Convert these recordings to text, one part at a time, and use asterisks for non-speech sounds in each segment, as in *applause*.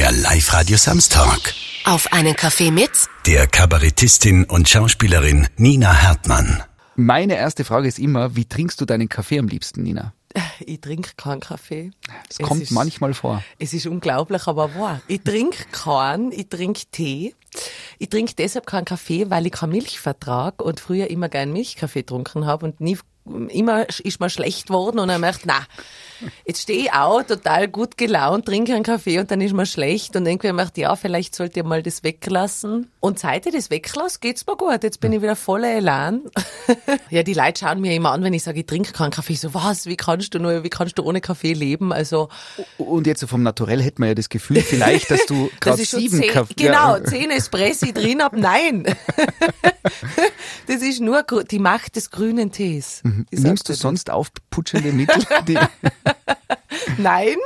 der Live-Radio Samstag. Auf einen Kaffee mit Der Kabarettistin und Schauspielerin Nina Hartmann. Meine erste Frage ist immer, wie trinkst du deinen Kaffee am liebsten, Nina? Ich trinke keinen Kaffee. Es kommt ist, manchmal vor. Es ist unglaublich, aber wahr. Ich trinke keinen, ich trinke Tee. Ich trinke deshalb keinen Kaffee, weil ich keine Milch vertrag und früher immer gern Milchkaffee getrunken habe und nie immer ist mir schlecht geworden und dann merkt, na, jetzt stehe ich auch total gut gelaunt, trinke einen Kaffee und dann ist mir schlecht und irgendwie merkt, ja, vielleicht sollte ich mal das weglassen. Und seit ich das weglasse, geht's mir gut. Jetzt bin ich wieder voller Elan. *laughs* ja, die Leute schauen mir immer an, wenn ich sage, ich trinke keinen Kaffee. So, was, wie kannst du nur, wie kannst du ohne Kaffee leben? Also. Und jetzt so vom Naturell hätte man ja das Gefühl vielleicht, dass du *laughs* gerade sieben zehn, Kaffee... Genau, Ja. zehn Espressi drin hab. Nein. *laughs* das ist nur die Macht des grünen Tees. Ich Nimmst du dir das. sonst aufputschende Mittel? *laughs* Die, Nein,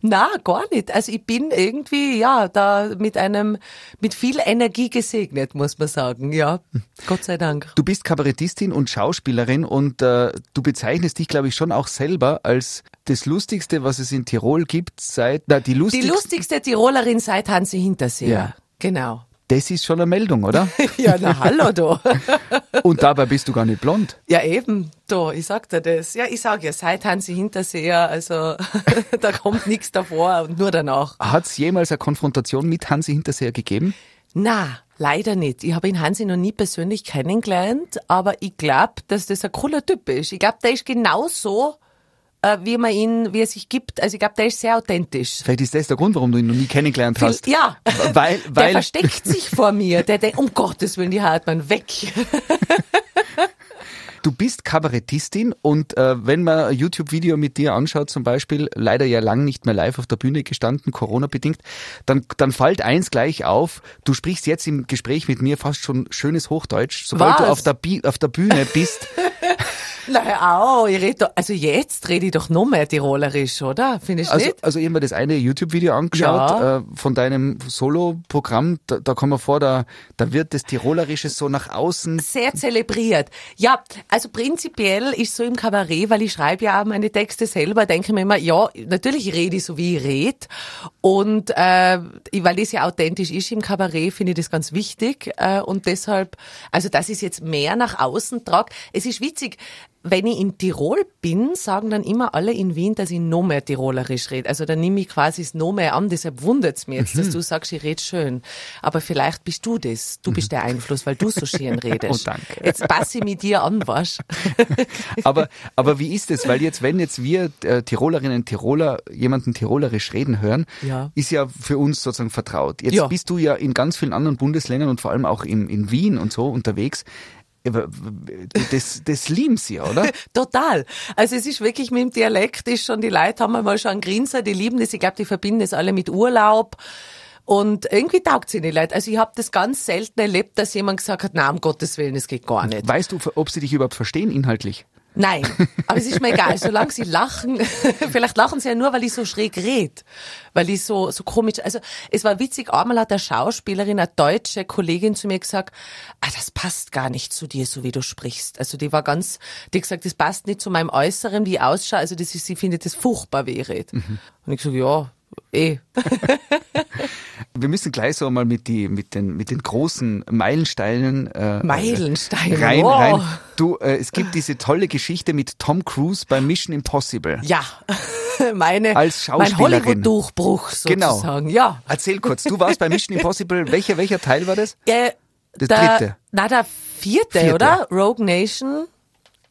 na gar nicht. Also ich bin irgendwie ja da mit einem mit viel Energie gesegnet, muss man sagen. Ja, Gott sei Dank. du bist Kabarettistin und Schauspielerin und äh, du bezeichnest dich, glaube ich, schon auch selber als das Lustigste, was es in Tirol gibt, seit... Na, die Die lustigste... lustigste Tirolerin seit Hansi Hinterseher. Ja. Genau. Das ist schon eine Meldung, oder? *laughs* Ja, na hallo da. *laughs* Und dabei bist du gar nicht blond. Ja, eben, da, ich sag dir das. Ja, ich sag ja, seit Hansi Hinterseher, also *laughs* da kommt nichts davor und nur danach. Hat es jemals eine Konfrontation mit Hansi Hinterseher gegeben? Na, leider nicht. Ich habe ihn Hansi noch nie persönlich kennengelernt, aber ich glaube, dass das ein cooler Typ ist. Ich glaube, der ist genauso, wie man ihn, wie er sich gibt. Also ich glaube, der ist sehr authentisch. Vielleicht ist das der Grund, warum du ihn noch nie kennengelernt hast. Ja, Weil, *laughs* der weil versteckt sich vor mir. Der denkt, um Gottes Willen, die Hartmann, weg. *laughs* du bist Kabarettistin und äh, wenn man ein YouTube-Video mit dir anschaut, zum Beispiel, leider ja lang nicht mehr live auf der Bühne gestanden, Corona-bedingt, dann, dann fällt eins gleich auf, du sprichst jetzt im Gespräch mit mir fast schon schönes Hochdeutsch. Sobald du Was? auf der, Bi auf der Bühne bist, *laughs* Na hör auf, ich red doch, also jetzt rede ich doch noch mehr Tirolerisch, oder? Findest du also, nicht? also ich hab mir das eine YouTube-Video angeschaut Ja. äh, von deinem Solo-Programm, da, da kommen wir vor, da, da wird das Tirolerische so nach außen sehr zelebriert. Ja, also prinzipiell ist so im Kabarett, weil ich schreibe ja auch meine Texte selber, denke ich mir immer, ja, natürlich rede ich so, wie ich rede. Und äh, weil das ja authentisch ist im Kabarett, finde ich das ganz wichtig. Äh, und deshalb, also ich es jetzt mehr nach außen trage. Es ist witzig, wenn ich in Tirol bin, sagen dann immer alle in Wien, dass ich noch mehr Tirolerisch rede. Also dann nehme ich quasi es noch mehr an. Deshalb wundert's mir jetzt, dass du sagst, ich rede schön. Aber vielleicht bist du das. Du bist der Einfluss, weil du so schön redest. Oh, danke. Jetzt passe ich mit dir an, was? *laughs* Aber, aber wie ist es? Weil jetzt, wenn jetzt wir äh, Tirolerinnen, Tiroler jemanden Tirolerisch reden hören, Ja. ist ja für uns sozusagen vertraut. Jetzt Ja. bist du ja in ganz vielen anderen Bundesländern und vor allem auch in, in Wien und so unterwegs. Das, das lieben sie, ja, oder? *laughs* Total. Also es ist wirklich mit dem Dialekt ist schon, die Leute haben einmal schon einen Grinser, die lieben das. Ich glaube, die verbinden das alle mit Urlaub. Und irgendwie taugt sie nicht Leute. Also ich habe das ganz selten erlebt, dass jemand gesagt hat, na um Gottes Willen, das geht gar nicht. Weißt du, ob sie dich überhaupt verstehen inhaltlich? Nein, aber es ist mir egal, solange sie lachen. *laughs* Vielleicht lachen sie ja nur, weil ich so schräg red, weil ich so so komisch. Also es war witzig. Einmal hat eine Schauspielerin, eine deutsche Kollegin zu mir gesagt, ah, das passt gar nicht zu dir, so wie du sprichst. Also die war ganz, die hat gesagt, das passt nicht zu meinem Äußeren, wie ich ausschaue. Also das ist, sie findet das furchtbar, wie ich rede. Und ich so, ja, eh. *laughs* Wir müssen gleich so mal mit, die, mit, den, mit den großen Meilensteinen äh, Meilensteine. rein, wow. rein. Du, äh, es gibt diese tolle Geschichte mit Tom Cruise bei Mission Impossible. Ja, *laughs* meine, Als mein Schauspielerin. Hollywood-Durchbruch Genau. sozusagen. Ja. Erzähl kurz, du warst bei Mission Impossible. *laughs* Welcher, welcher Teil war das? Äh, Das der, dritte. Na, der vierte, Vierte. oder? Rogue Nation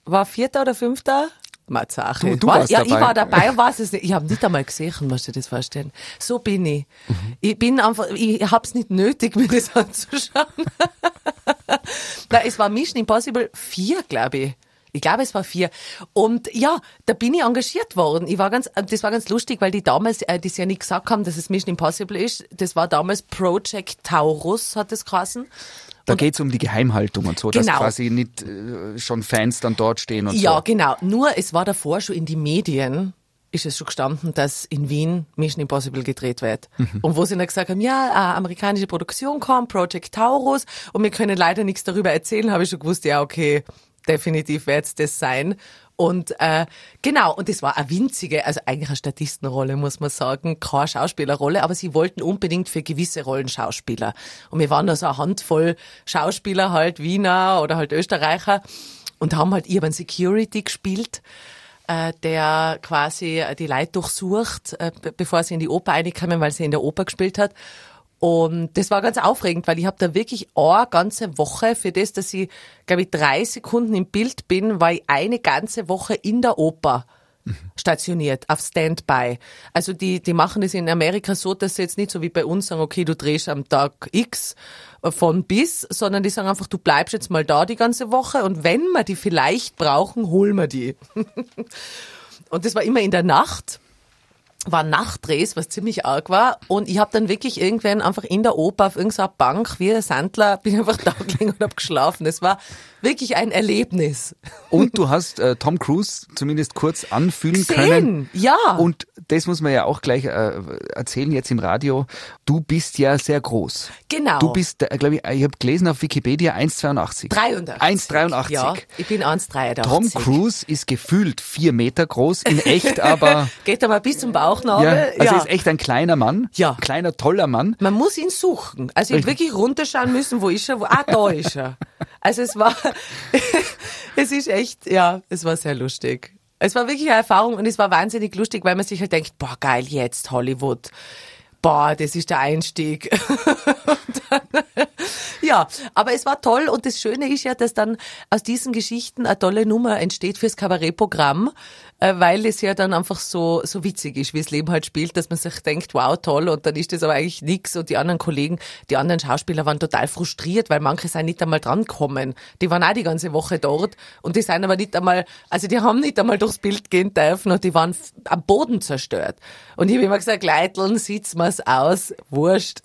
war vierter oder fünfter? Matsache. Du- du war, warst ja, dabei. ich war dabei, weiß es nicht. Ich habe nicht einmal gesehen, musst du dir das vorstellen. So bin ich. Mhm. Ich bin einfach, ich hab's nicht nötig, mir das *laughs* anzuschauen. *laughs* Na, es war Mission Impossible 4, glaube ich. Ich glaube, es war vier. Und ja, da bin ich engagiert worden. Ich war ganz, äh, das war ganz lustig, weil die damals, äh, die ja nicht gesagt haben, dass es Mission Impossible ist. Das war damals Project Taurus, hat es geheißen. Da geht's um die Geheimhaltung und so, dass Genau. quasi nicht äh, schon Fans dann dort stehen und Ja, so. genau. Nur es war davor schon in die Medien ist es schon gestanden, dass in Wien Mission Impossible gedreht wird. Mhm. Und wo sie dann gesagt haben, ja, eine amerikanische Produktion kommt, Project Taurus, und wir können leider nichts darüber erzählen, habe ich schon gewusst, ja, okay, definitiv wird es das sein. Und äh, genau, und das war eine winzige, also eigentlich eine Statistenrolle, muss man sagen, keine Schauspielerrolle, aber sie wollten unbedingt für gewisse Rollen Schauspieler. Und wir waren da so eine Handvoll Schauspieler, halt Wiener oder halt Österreicher, und haben halt, einen Security gespielt, äh, der quasi die Leute durchsucht, äh, bevor sie in die Oper reinkommen, weil sie in der Oper gespielt hat. Und das war ganz aufregend, weil ich habe da wirklich eine ganze Woche für das, dass ich, glaube ich, drei Sekunden im Bild bin, war ich eine ganze Woche in der Oper stationiert, auf Standby. Also die, die machen das in Amerika so, dass sie jetzt nicht so wie bei uns sagen, okay, du drehst am Tag X von bis, sondern die sagen einfach, du bleibst jetzt mal da die ganze Woche und wenn wir die vielleicht brauchen, holen wir die. *laughs* und das war immer in der Nacht war Nachtdrehs, was ziemlich arg war. Und ich habe dann wirklich irgendwann einfach in der Oper auf irgendeiner Bank wie ein Sandler *laughs* bin einfach da gelegen und hab geschlafen. Es war wirklich ein Erlebnis. Und du hast äh, Tom Cruise zumindest kurz anfühlen Gesehen, können. ja. Und das muss man ja auch gleich äh, erzählen jetzt im Radio. Du bist ja sehr groß. Genau. Du bist, äh, glaube ich, ich habe gelesen auf Wikipedia 1,82. 83. 1,83. Ja, ich bin 1,83. Tom Cruise ist gefühlt vier Meter groß, in echt aber... *laughs* Geht aber bis zum Bauchnabel. ja, also ist echt ein kleiner Mann. Ja. Kleiner, toller Mann. Man muss ihn suchen. Also ich wirklich runterschauen müssen, wo ist er? Wo, ah, da ist er. *laughs* Also es war, *laughs* es ist echt, ja, es war sehr lustig. Es war wirklich eine Erfahrung und es war wahnsinnig lustig, weil man sich halt denkt, boah, geil, jetzt Hollywood. Boah, das ist der Einstieg. *laughs* dann, ja, aber es war toll und das Schöne ist ja, dass dann aus diesen Geschichten eine tolle Nummer entsteht fürs Kabarettprogramm, weil es ja dann einfach so, so witzig ist, wie das Leben halt spielt, dass man sich denkt, wow, toll, und dann ist das aber eigentlich nix und die anderen Kollegen, die anderen Schauspieler waren total frustriert, weil manche sind nicht einmal drankommen. Die waren auch die ganze Woche dort und die sind aber nicht einmal, also die haben nicht einmal durchs Bild gehen dürfen und die waren am Boden zerstört. Und ich habe immer gesagt, Leiteln, sieht's mal's aus, wurscht.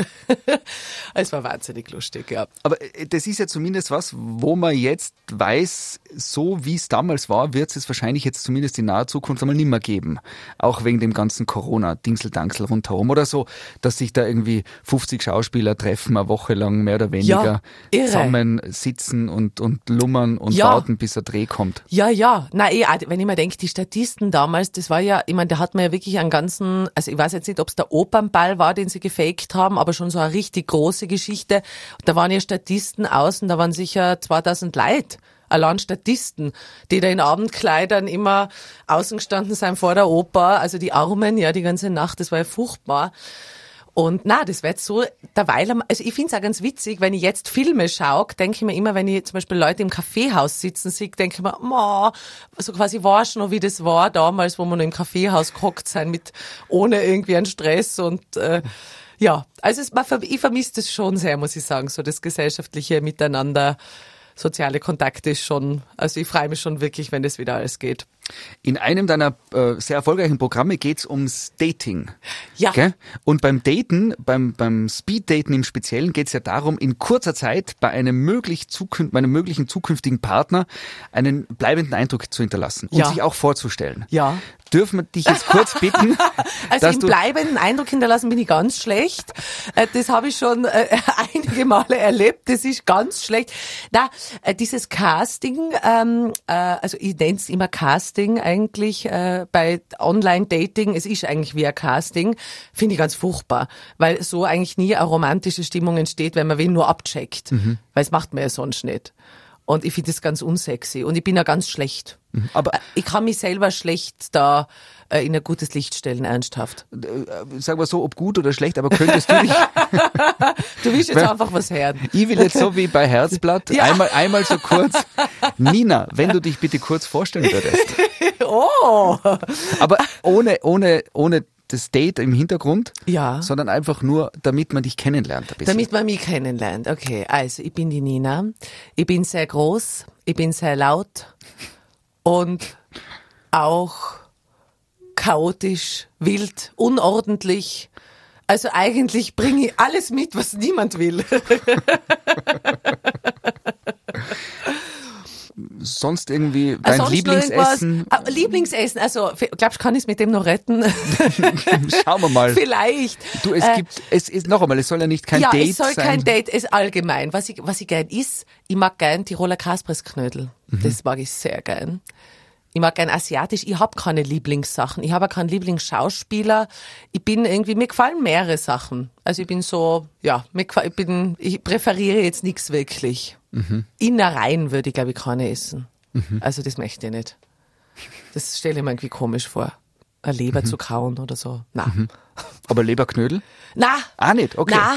*laughs* es war wahnsinnig lustig, ja. Aber äh, das ist ja zumindest was, wo man jetzt weiß, so wie es damals war, wird es wahrscheinlich jetzt zumindest in naher Zukunft einmal nimmer geben. Auch wegen dem ganzen Corona-Dingseldangsel rundherum oder so, dass sich da irgendwie 50 Schauspieler treffen, eine Woche lang mehr oder weniger Ja, zusammen sitzen und, und lummern und Ja. warten, bis der Dreh kommt. Ja, ja. Na, eh, wenn ich mir denke, die Statisten damals, das war ja, ich meine, da hat man ja wirklich einen ganzen, also ich weiß jetzt nicht, ob es der Opernball war, den sie gefaked haben, aber schon so eine richtig große Geschichte. Da waren ja Statisten außen, da waren sicher 2000 Leute. Allein Statisten, die da in Abendkleidern immer außen gestanden sind vor der Oper, also die Armen, ja, die ganze Nacht, das war ja furchtbar. Und na, das wird so derweil, also ich find's auch ganz witzig, wenn ich jetzt Filme schaue, denke ich mir immer, wenn ich zum Beispiel Leute im Kaffeehaus sitzen sehe, denke ich mir, ma, so quasi warst noch, wie das war damals, wo wir noch im Kaffeehaus gehockt sind, mit, ohne irgendwie einen Stress und, äh, ja, also es, ich vermisse das schon sehr, muss ich sagen, so das gesellschaftliche Miteinander, soziale Kontakte ist schon, also ich freue mich schon wirklich, wenn das wieder alles geht. In einem deiner äh, sehr erfolgreichen Programme geht's ums Dating. Ja. Gell? Und beim Daten, beim, beim Speed-Daten im Speziellen geht's ja darum, in kurzer Zeit bei einem, möglich zukün bei einem möglichen zukünftigen Partner einen bleibenden Eindruck zu hinterlassen und Ja. sich auch vorzustellen. Ja. Dürfen wir dich jetzt kurz bitten, *laughs* Also dass im bleibenden Eindruck hinterlassen bin ich ganz schlecht. Äh, Das habe ich schon äh, *laughs* einige Male erlebt. Das ist ganz schlecht. Na, äh, dieses Casting, ähm, äh, also ich nenne es immer Casting eigentlich äh, bei Online-Dating. Es ist eigentlich wie ein Casting. Finde ich ganz furchtbar, weil so eigentlich nie eine romantische Stimmung entsteht, wenn man wen nur abcheckt. Mhm. Weil es macht man ja sonst nicht. Und ich finde das ganz unsexy. Und ich bin ja ganz schlecht. Aber Äh, Ich kann mich selber schlecht da äh, in ein gutes Licht stellen, ernsthaft. äh, sag mal so, ob gut oder schlecht, aber könntest du dich, *laughs* Du willst jetzt einfach was hören. ich will jetzt so wie bei Herzblatt, *laughs* Ja. einmal, einmal so kurz, Nina, wenn du dich bitte kurz vorstellen würdest. *laughs* Oh! Aber ohne, ohne, ohne das Date im Hintergrund, Ja. sondern einfach nur, damit man dich kennenlernt. Damit man mich kennenlernt. Okay, also ich bin die Nina. Ich bin sehr groß, ich bin sehr laut und auch chaotisch, wild, unordentlich. Also eigentlich bringe ich alles mit, was niemand will. *laughs* Sonst irgendwie dein Sonst Lieblingsessen. Ah, Lieblingsessen, also glaubst du, kann ich es mit dem noch retten? *laughs* Schauen wir mal. Vielleicht. Du, es Äh, gibt, es ist noch einmal, es soll ja nicht kein ja, Date es soll sein. kein Date, es ist allgemein. Was ich, was ich gern is, ich mag gern Tiroler Kaspressknödel. Mhm. Das mag ich sehr gern. Ich mag gern asiatisch. Ich habe keine Lieblingssachen. Ich habe keinen Lieblingsschauspieler. Ich bin irgendwie, mir gefallen mehrere Sachen. Also ich bin so, ja, mir, ich bin, ich präferiere jetzt nichts wirklich. Innereien würde ich, glaube ich, keine essen. Also das möchte ich nicht. Das stelle ich mir irgendwie komisch vor. Eine Leber zu kauen oder so. Na. Aber Leberknödel? Na. Ah, nicht? Okay. Na,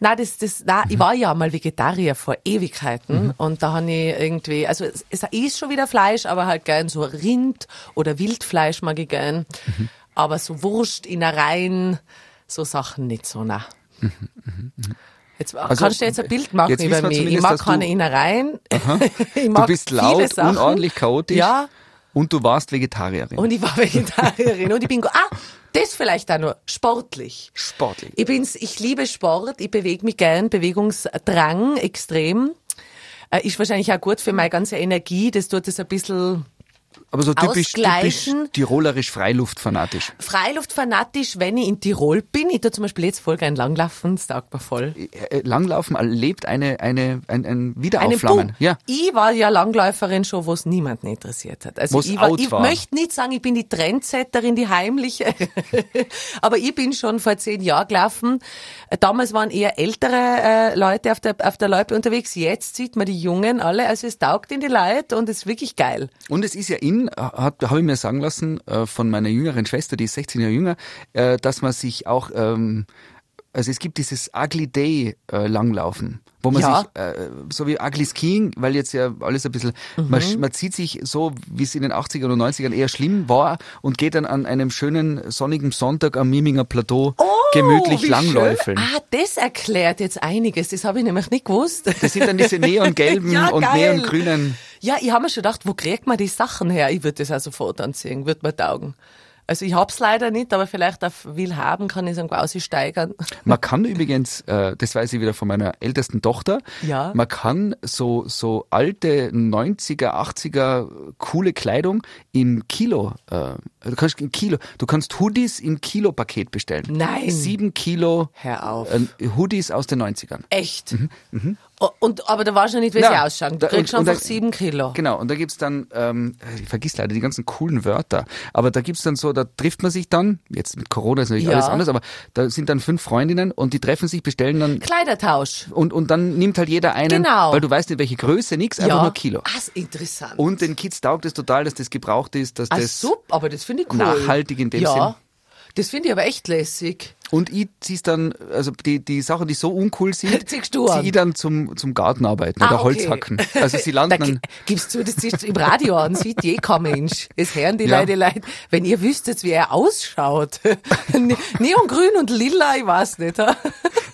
na, das, das, na, ich war ja mal Vegetarier vor Ewigkeiten und da habe ich irgendwie, also es, es ist schon wieder Fleisch, aber halt gern so Rind oder Wildfleisch mag ich gern. Aber so Wurst, Innereien, so Sachen nicht so, na. Jetzt Also, kannst du jetzt ein Bild machen über mich. Ich mag keine Innereien. *laughs* Du bist laut, unordentlich, chaotisch. Ja, Und du warst Vegetarierin. und ich war Vegetarierin und ich bin, ah, das vielleicht auch nur, sportlich. Sportlich. Ich bin's, ich liebe Sport, ich bewege mich gern, Bewegungsdrang extrem. Äh, Ist wahrscheinlich auch gut für meine ganze Energie, das tut es ein bisschen Aber so typisch, typisch tirolerisch Freiluftfanatisch. Freiluftfanatisch, wenn ich in Tirol bin. Ich tue zum Beispiel jetzt voll gern Langlaufen, das taugt mir voll. Äh, Langlaufen erlebt eine, eine, ein, ein Wiederaufflammen. Ja. Ich war ja Langläuferin schon, wo es niemanden interessiert hat. Also Wo's ich, war, ich war. möchte nicht sagen, ich bin die Trendsetterin, die heimliche, *laughs* aber ich bin schon vor zehn Jahren gelaufen. Äh, Damals waren eher ältere äh, Leute auf der, auf der Loipe unterwegs. Jetzt sieht man die Jungen alle. Also es taugt in die Leute und es ist wirklich geil. Und es ist ja in, hat, habe ich mir sagen lassen, äh, von meiner jüngeren Schwester, die ist 16 Jahre jünger, äh, dass man sich auch, ähm, also es gibt dieses Ugly Day äh, Langlaufen, wo man Ja. sich, äh, so wie Ugly Skiing, weil jetzt ja alles ein bisschen, Mhm. man, man zieht sich so, wie es in den 80ern und 90ern eher schlimm war und geht dann an einem schönen sonnigen Sonntag am Miminger Plateau gemütlich Oh, wie langläufeln. Schön. Ah, das erklärt jetzt einiges. Das habe ich nämlich nicht gewusst. Das sind dann diese *laughs* neongelben Ja, und neongrünen. Ja, ich habe mir schon gedacht, wo kriegt man die Sachen her? Ich würde das auch sofort anziehen, würde mir taugen. Also ich hab's leider nicht, aber vielleicht auf will haben kann ich es quasi steigern. *laughs* Man kann übrigens, äh, das weiß ich wieder von meiner ältesten Tochter, Ja. man kann so, so alte 90er, 80er coole Kleidung im Kilo, äh, du kannst im Kilo, du kannst Hoodies im Kilo-Paket bestellen. Nein. Sieben Kilo Hör auf. äh, Hoodies aus den 90ern. Echt? O- Und, aber da weißt du nicht, wie Na, sie ausschauen. Du kriegst und- und einfach da- sieben Kilo. Genau, und da gibt's dann, ähm, ich vergiss leider die ganzen coolen Wörter, aber da gibt's dann so, da trifft man sich dann, jetzt mit Corona ist natürlich Ja. alles anders, aber da sind dann fünf Freundinnen und die treffen sich, bestellen dann Kleidertausch. und, und dann nimmt halt jeder einen, Genau. weil du weißt nicht welche Größe, nix, einfach ja. nur Kilo. Ah, ist interessant. Und den Kids taugt es total, dass das gebraucht ist, dass ah, das super, aber das finde ich cool. nachhaltig in dem ja. Sinn. Das finde ich aber echt lässig. Und ich zieh's dann, also die, die Sachen, die so uncool sind, *laughs* Ziehst du an? zieh ich dann zum, zum Gartenarbeiten Ah, oder okay. Holzhacken. Also sie Da landen dann, gibst du das siehst du im Radio an, sieht je kein Mensch. Es hören die Ja. Leute, Leute, wenn ihr wüsstet, wie er ausschaut. *laughs* Ne- Neongrün und lila, ich weiß nicht. ha?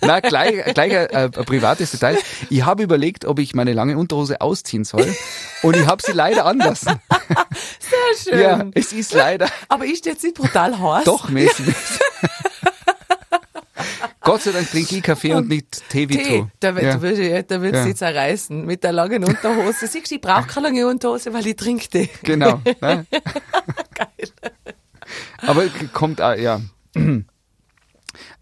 na gleich, gleich ein, ein privates Detail. Ich habe überlegt, ob ich meine lange Unterhose ausziehen soll und ich habe sie leider anlassen. *laughs* Sehr schön. Ja, es ist leider Aber ist jetzt nicht brutal heiß? doch mäßig. Gott sei Dank trinke ich Kaffee und nicht Tee wie Tee, du. da, wird Ja. da würde da wird's Ja. sie zerreißen mit der langen Unterhose. Siehst du, ich brauche keine lange Unterhose, weil ich trinke Tee. Genau. *laughs* Ne? Geil. Aber kommt, auch, ja.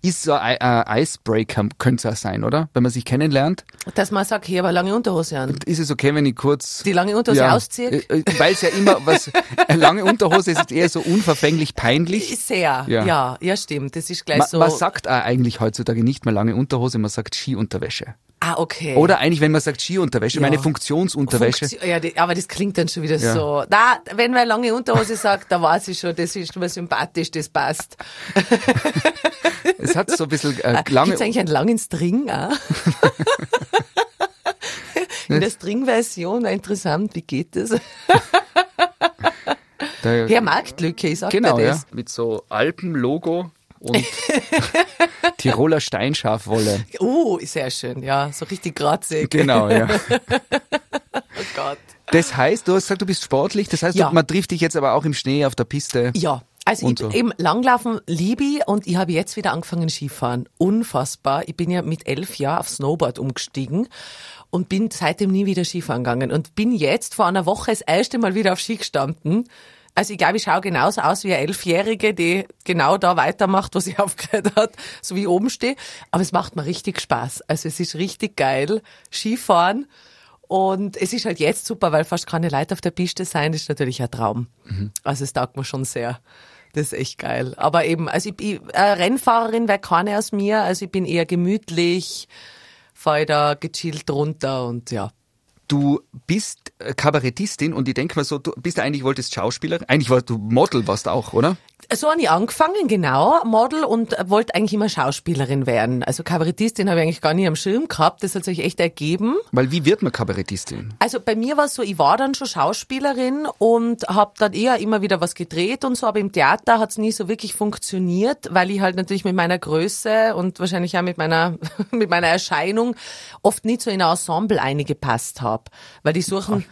Ist so ein, ein Icebreaker, könnte es auch sein, oder? Wenn man sich kennenlernt, Dass man sagt, habe eine lange Unterhose an. ist es okay, wenn ich kurz... Die lange Unterhose ausziehe? Weil es ja immer was... *laughs* Lange Unterhose ist eher so unverfänglich peinlich. Sehr, Ja. ja. ja, stimmt. Das ist gleich Man, so. man sagt auch eigentlich heutzutage nicht mehr lange Unterhose, man sagt Skiunterwäsche. Ah, okay. Oder eigentlich, wenn man sagt Skiunterwäsche, Ja. meine Funktionsunterwäsche. Funktion- Ja, die, aber das klingt dann schon wieder Ja. so. Na, wenn man lange Unterhose sagt, da weiß ich schon, das ist nur sympathisch, das passt. *laughs* Es hat so ein bisschen äh, lange... Gibt's eigentlich einen langen String auch? *laughs* In der String-Version, war interessant, wie geht das? der, Herr Marktlücke, ich sag Genau, dir ja. das. Mit so Alpenlogo und *laughs* Tiroler Steinschafwolle. Oh, sehr schön, ja, so richtig grazig. Genau, ja. *laughs* Oh Gott. Das heißt, du hast gesagt, du bist sportlich, das heißt, Ja. man trifft dich jetzt aber auch im Schnee auf der Piste. Ja, also ich, so. eben Langlaufen liebe ich und ich habe jetzt wieder angefangen Skifahren. Unfassbar. Ich bin ja mit elf Jahren auf Snowboard umgestiegen und bin seitdem nie wieder Skifahren gegangen und bin jetzt vor einer Woche das erste Mal wieder auf Ski gestanden. Also ich glaube, ich schaue genauso aus wie eine Elfjährige, die genau da weitermacht, wo sie *laughs* aufgehört hat, so wie ich oben stehe. Aber es macht mir richtig Spaß. Also es ist richtig geil, Skifahren. Und es ist halt jetzt super, weil fast keine Leute auf der Piste sein, das ist natürlich ein Traum. Also es taugt mir schon sehr. Das ist echt geil. Aber eben, also ich, ich äh, Rennfahrerin wäre keine aus mir, also ich bin eher gemütlich, fahre da gechillt runter und ja. Du bist Kabarettistin und ich denke mal so, du bist eigentlich wolltest Schauspielerin, eigentlich warst du Model warst auch, oder? So habe ich angefangen, genau, Model und wollte eigentlich immer Schauspielerin werden. Also Kabarettistin habe ich eigentlich gar nicht am Schirm gehabt, das hat sich echt ergeben. Weil wie wird man Kabarettistin? Also bei mir war es so, ich war dann schon Schauspielerin und habe dann eher immer wieder was gedreht und so, aber im Theater hat es nie so wirklich funktioniert, weil ich halt natürlich mit meiner Größe und wahrscheinlich auch mit meiner *laughs* mit meiner Erscheinung oft nicht so in ein Ensemble eingepasst habe, weil die suchen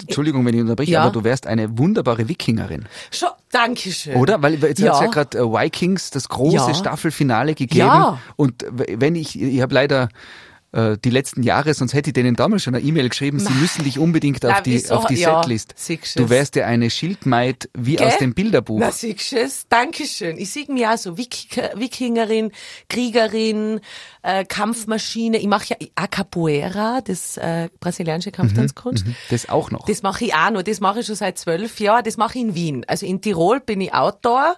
Entschuldigung, wenn ich unterbreche, Ja. aber du wärst eine wunderbare Wikingerin, schon Dankeschön. oder? Weil jetzt Ja. hat's ja gerade äh, Vikings das große Ja. Staffelfinale gegeben Ja. und wenn ich ich habe leider äh, die letzten Jahre, sonst hätte ich denen damals schon eine E-Mail geschrieben, sie müssen dich unbedingt auf Na, die, wieso? auf die Ja, Setlist. Du wärst ja eine Schildmaid wie Gell? aus dem Bilderbuch. Na, siehst du es? Dankeschön. Ich sehe mich auch so Wikinger, Wikingerin, Kriegerin, äh, Kampfmaschine. Ich mache ja auch Capoeira, das äh, brasilianische Kampftanzkunst. Das auch noch. Das mache ich auch noch. Das mache ich schon seit zwölf Jahren. Das mache ich in Wien. Also in Tirol bin ich Outdoor.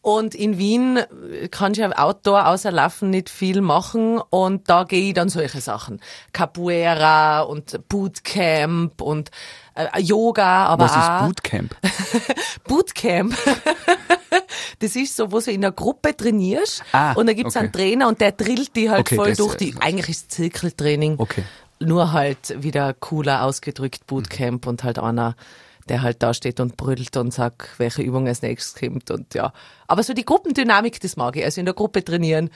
Und in Wien äh, kann ich ja Outdoor außer Laufen nicht viel machen und da gehe ich dann solche Sachen. Capoeira und Bootcamp und äh, Yoga, aber Was auch ist Bootcamp? *laughs* Bootcamp. *laughs* Das ist so, wo du in einer Gruppe trainierst Ah, und da gibt's okay. einen Trainer und der drillt die halt Okay, voll durch äh, die. Eigentlich ist Zirkeltraining. Okay. Nur halt wieder cooler ausgedrückt Bootcamp und halt einer, der halt da steht und brüllt und sagt, welche Übung als nächstes kommt und ja. Aber so die Gruppendynamik, das mag ich. Also in der Gruppe trainieren,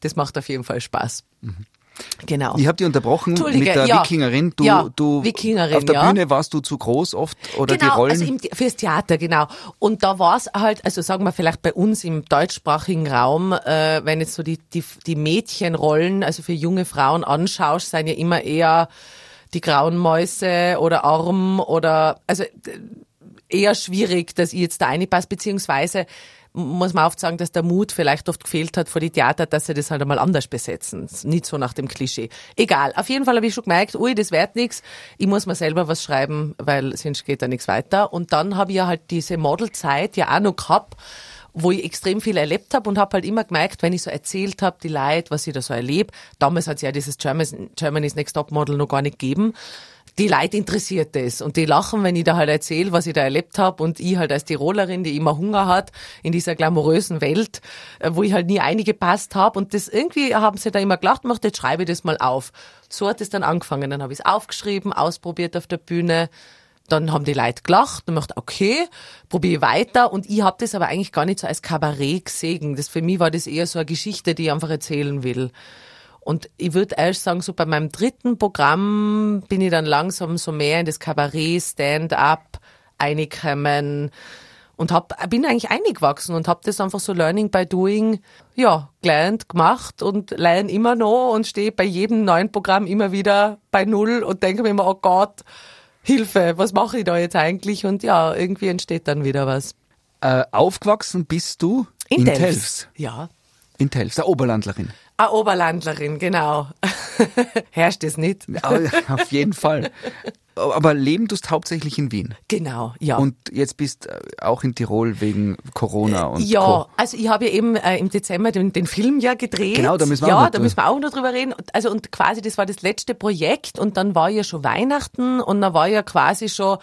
das macht auf jeden Fall Spaß. Genau. Ich habe dich unterbrochen mit der ja. Wikingerin. Du, Ja, du Wikingerin, auf der ja. Bühne warst du zu groß oft oder genau, die Rollen. also im, fürs Theater, genau. Und da war es halt, also sagen wir vielleicht bei uns im deutschsprachigen Raum, äh, wenn jetzt so die, die, die Mädchenrollen, also für junge Frauen anschaust, sind ja immer eher die grauen Mäuse oder Arm oder, also äh, eher schwierig, dass ich jetzt da reinpasse, beziehungsweise muss man oft sagen, dass der Mut vielleicht oft gefehlt hat vor die Theater, dass sie das halt einmal anders besetzen. Nicht so nach dem Klischee. Egal. Auf jeden Fall habe ich schon gemerkt, ui, das wird nichts. Ich muss mir selber was schreiben, weil sonst geht da nichts weiter. Und dann habe ich ja halt diese Modelzeit ja auch noch gehabt, wo ich extrem viel erlebt habe und habe halt immer gemerkt, wenn ich so erzählt habe, die Leute, was ich da so erlebe. Damals hat es ja dieses Germany's, Next Top Model noch gar nicht gegeben die Leute interessiert das und die lachen, wenn ich da halt erzähle, was ich da erlebt habe und ich halt als Tirolerin, die immer Hunger hat in dieser glamourösen Welt, äh, wo ich halt nie eingepasst habe und das irgendwie haben sie da immer gelacht, macht jetzt schreibe ich das mal auf. So hat es dann angefangen, dann habe ich es aufgeschrieben, ausprobiert auf der Bühne, dann haben die Leute gelacht und macht okay, probiere weiter und ich habe das aber eigentlich gar nicht so als Kabarett gesehen. Das für mich war das eher so eine Geschichte, die ich einfach erzählen will. Und ich würde erst sagen, so bei meinem dritten Programm bin ich dann langsam so mehr in das Kabarett, Stand-up eingekommen und hab, bin eigentlich eingewachsen und habe das einfach so Learning by Doing, ja, gelernt, gemacht und lerne immer noch und stehe bei jedem neuen Programm immer wieder bei Null und denke mir immer, oh Gott, Hilfe, was mache ich da jetzt eigentlich? Und ja, irgendwie entsteht dann wieder was. äh, aufgewachsen bist du in, Telfs. Ja. In Telfs, der Oberlandlerin. Ah, Oberlandlerin, genau. *laughs* Herrscht es nicht? Auf jeden Fall. Aber leben tust hauptsächlich in Wien. Genau, ja. Und jetzt bist äh, auch in Tirol wegen Corona und ja, Co. also ich habe ja eben äh, im Dezember den, den Film ja gedreht. Genau, da müssen wir ja, auch noch da drüber- müssen wir auch noch drüber reden. Und- Also und quasi das war das letzte Projekt und dann war ja schon Weihnachten und dann war ja quasi schon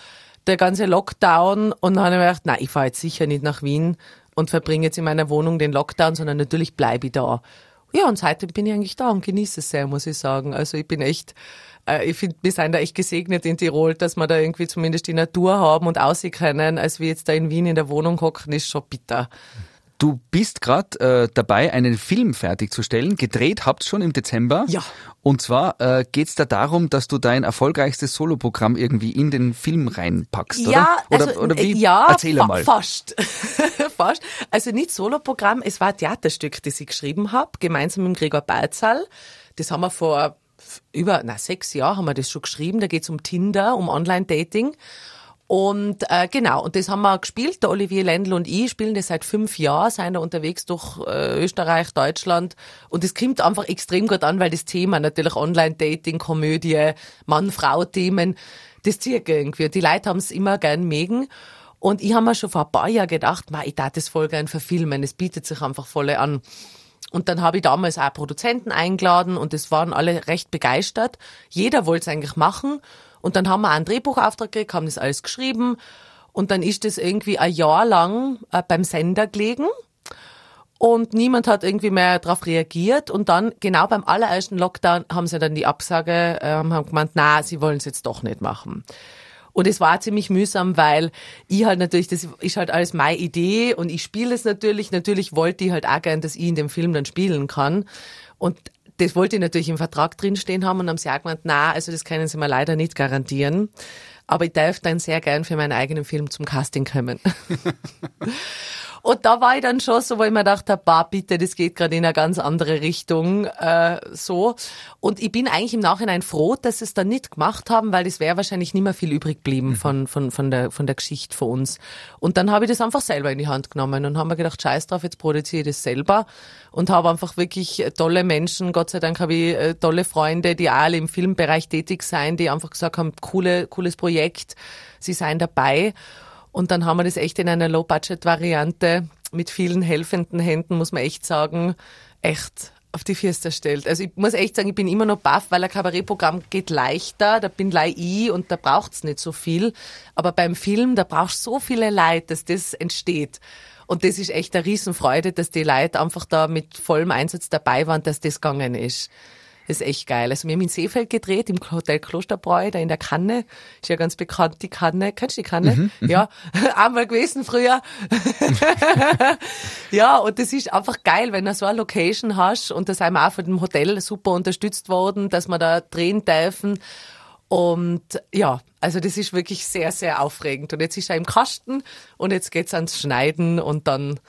der ganze Lockdown und dann habe ich mir gedacht, nein, ich fahre jetzt sicher nicht nach Wien und verbringe jetzt in meiner Wohnung den Lockdown, sondern natürlich bleibe ich da. Ja, und seitdem bin ich eigentlich da und genieße es sehr, muss ich sagen. Also ich bin echt, äh, ich finde, wir sind da echt gesegnet in Tirol, dass wir da irgendwie zumindest die Natur haben und aussehen können, als wir jetzt da in Wien in der Wohnung hocken, ist schon bitter. Du bist gerade äh, dabei, einen Film fertigzustellen. Gedreht habt schon im Dezember. Ja. Und zwar äh, geht's da darum, dass du dein erfolgreichstes Soloprogramm irgendwie in den Film reinpackst, Ja, oder? Oder, also, oder wie? ja, Erzähl fa mal. fast. *laughs* fast. Also nicht Soloprogramm, es war ein Theaterstück, das ich geschrieben habe, gemeinsam mit Gregor Balzal. Das haben wir vor über na, sechs Jahren haben wir das schon geschrieben. Da geht's um Tinder, um Online-Dating. Und äh, genau, und das haben wir gespielt. Der Olivier Lendl und ich spielen das seit fünf Jahren, sind da unterwegs durch äh, Österreich, Deutschland. Und es kommt einfach extrem gut an, weil das Thema natürlich Online-Dating, Komödie, Mann-Frau-Themen, das zieht irgendwie. Die Leute haben es immer gern mögen. Und ich habe mir schon vor ein paar Jahren gedacht, ma, ich darf das voll gern verfilmen. Es bietet sich einfach voll an. Und dann habe ich damals auch Produzenten eingeladen und es waren alle recht begeistert. Jeder wollte es eigentlich machen. Und dann haben wir einen Drehbuchauftrag gekriegt, haben das alles geschrieben. Und dann ist das irgendwie ein Jahr lang äh, beim Sender gelegen. Und niemand hat irgendwie mehr darauf reagiert. Und dann, genau beim allerersten Lockdown, haben sie dann die Absage, äh, haben gemeint, na, sie wollen es jetzt doch nicht machen. Und es war ziemlich mühsam, weil ich halt natürlich, das ist halt alles meine Idee und ich spiele es natürlich. Natürlich wollte ich halt auch gern, dass ich in dem Film dann spielen kann. Und das wollte ich natürlich im Vertrag drinstehen haben und haben sie auch gemeint, na, also das können sie mir leider nicht garantieren. Aber ich darf dann sehr gern für meinen eigenen Film zum Casting kommen. *laughs* Und da war ich dann schon so, wo ich mir dachte, bah, bitte, das geht gerade in eine ganz andere Richtung, äh, so. Und ich bin eigentlich im Nachhinein froh, dass sie es dann nicht gemacht haben, weil es wäre wahrscheinlich nicht mehr viel übrig geblieben mhm. von, von, von, der, von der Geschichte von uns. Und dann habe ich das einfach selber in die Hand genommen und haben mir gedacht, scheiß drauf, jetzt produziere ich das selber und habe einfach wirklich tolle Menschen, Gott sei Dank habe ich äh, tolle Freunde, die alle im Filmbereich tätig sein, die einfach gesagt haben, coole, cooles Projekt, sie seien dabei. Und dann haben wir das echt in einer Low-Budget-Variante mit vielen helfenden Händen, muss man echt sagen, echt auf die Fiesta stellt. Also ich muss echt sagen, ich bin immer noch baff, weil ein Kabarettprogramm geht leichter, da bin lei ich und da braucht's nicht so viel. Aber beim Film, da brauchst so viele Leute, dass das entsteht. Und das ist echt eine Riesenfreude, dass die Leute einfach da mit vollem Einsatz dabei waren, dass das gegangen ist. Das ist echt geil. Also wir haben in Seefeld gedreht, im Hotel Klosterbräu, da in der Kanne. Ist ja ganz bekannt, die Kanne. Kennst du die Kanne? Mhm, mhm. ja, *laughs* einmal gewesen früher. *laughs* ja, und das ist einfach geil, wenn du so eine Location hast und da sind wir auch von dem Hotel super unterstützt worden, dass wir da drehen dürfen. Und ja, also das ist wirklich sehr, sehr aufregend. Und jetzt ist er im Kasten und jetzt geht's ans Schneiden und dann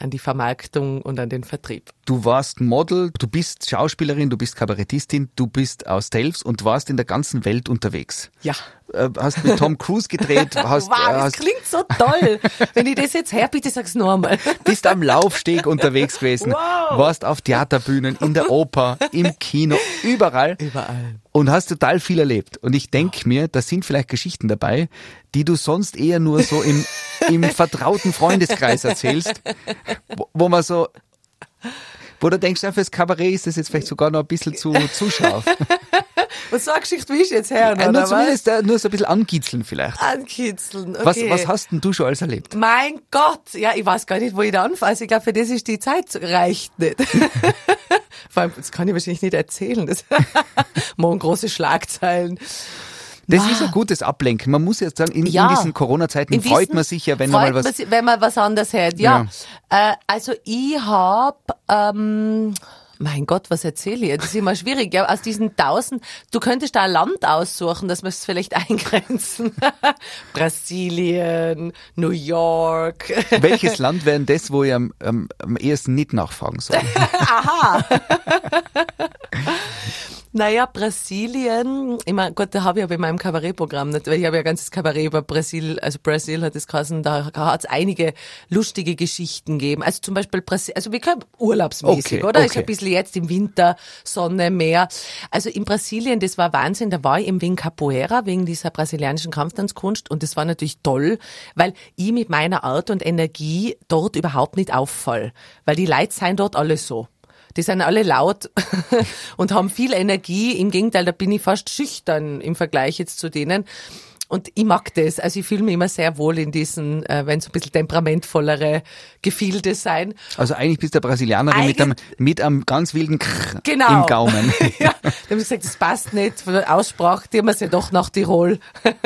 an die Vermarktung und an den Vertrieb. Du warst Model, du bist Schauspielerin, du bist Kabarettistin, du bist aus Delfs und warst in der ganzen Welt unterwegs. Ja. Äh, hast mit Tom Cruise gedreht. *laughs* Hast, wow, das hast, klingt so toll. Wenn ich das jetzt her, bitte sag's nur einmal. *laughs* Bist am Laufsteg unterwegs gewesen. Wow. Warst auf Theaterbühnen, in der Oper, im Kino, überall. Überall. Und hast total viel erlebt. Und ich denke mir, da sind vielleicht Geschichten dabei, die du sonst eher nur so im, im vertrauten Freundeskreis erzählst, wo, wo man so wo du denkst, fürs Kabarett ist das jetzt vielleicht sogar noch ein bisschen zu, zu scharf. *laughs* Und so eine Geschichte wie ich jetzt her, oder? Nur zumindest was? nur so ein bisschen ankitzeln vielleicht. Ankitzeln, okay. Was, was hast denn du schon alles erlebt? Mein Gott, ja, ich weiß gar nicht, wo ich da anfange. Also ich glaube, für das ist die Zeit reicht nicht. *laughs* Vor allem, das kann ich wahrscheinlich nicht erzählen. Das *laughs* morgen große Schlagzeilen. Das wow. ist ein gutes Ablenken. Man muss jetzt sagen, in, ja. in diesen Corona-Zeiten freut man sich ja, wenn man mal was... Man, wenn man was anderes hört, ja. ja. Äh, also ich habe... Ähm, mein Gott, was erzähle ich? Das ist immer schwierig. Ja, aus diesen tausend, du könntest da ein Land aussuchen, dass wir es vielleicht *laughs* eingrenzen. Brasilien, New York. Welches Land wäre das, wo ich am, am, am ehesten nicht nachfragen soll? *laughs* Aha. *laughs* Naja, Brasilien, ich meine, Gott, da habe ich aber in meinem Kabarettprogramm nicht, weil ich habe ja ein ganzes Kabarett über Brasil, also Brasil hat es geheißen, da hat es einige lustige Geschichten gegeben. Also zum Beispiel Brasil, also wir können urlaubsmäßig, okay, oder? Okay. Ist ein bisschen jetzt im Winter, Sonne, Meer. Also in Brasilien, das war Wahnsinn, da war ich eben wegen Capoeira, wegen dieser brasilianischen Kampftanzkunst und das war natürlich toll, weil ich mit meiner Art und Energie dort überhaupt nicht auffall, weil die Leute seien dort alle so. Die sind alle laut *laughs* und haben viel Energie. Im Gegenteil, da bin ich fast schüchtern im Vergleich jetzt zu denen. Und ich mag das. Also ich fühle mich immer sehr wohl in diesen, äh, wenn es ein bisschen temperamentvollere Gefilde sein. Also eigentlich bist du Brasilianerin mit einem, mit einem ganz wilden Krr genau. im Gaumen. *laughs* ja, da haben gesagt, das passt nicht. Der Aussprache, die haben wir ja doch nach Tirol. *laughs*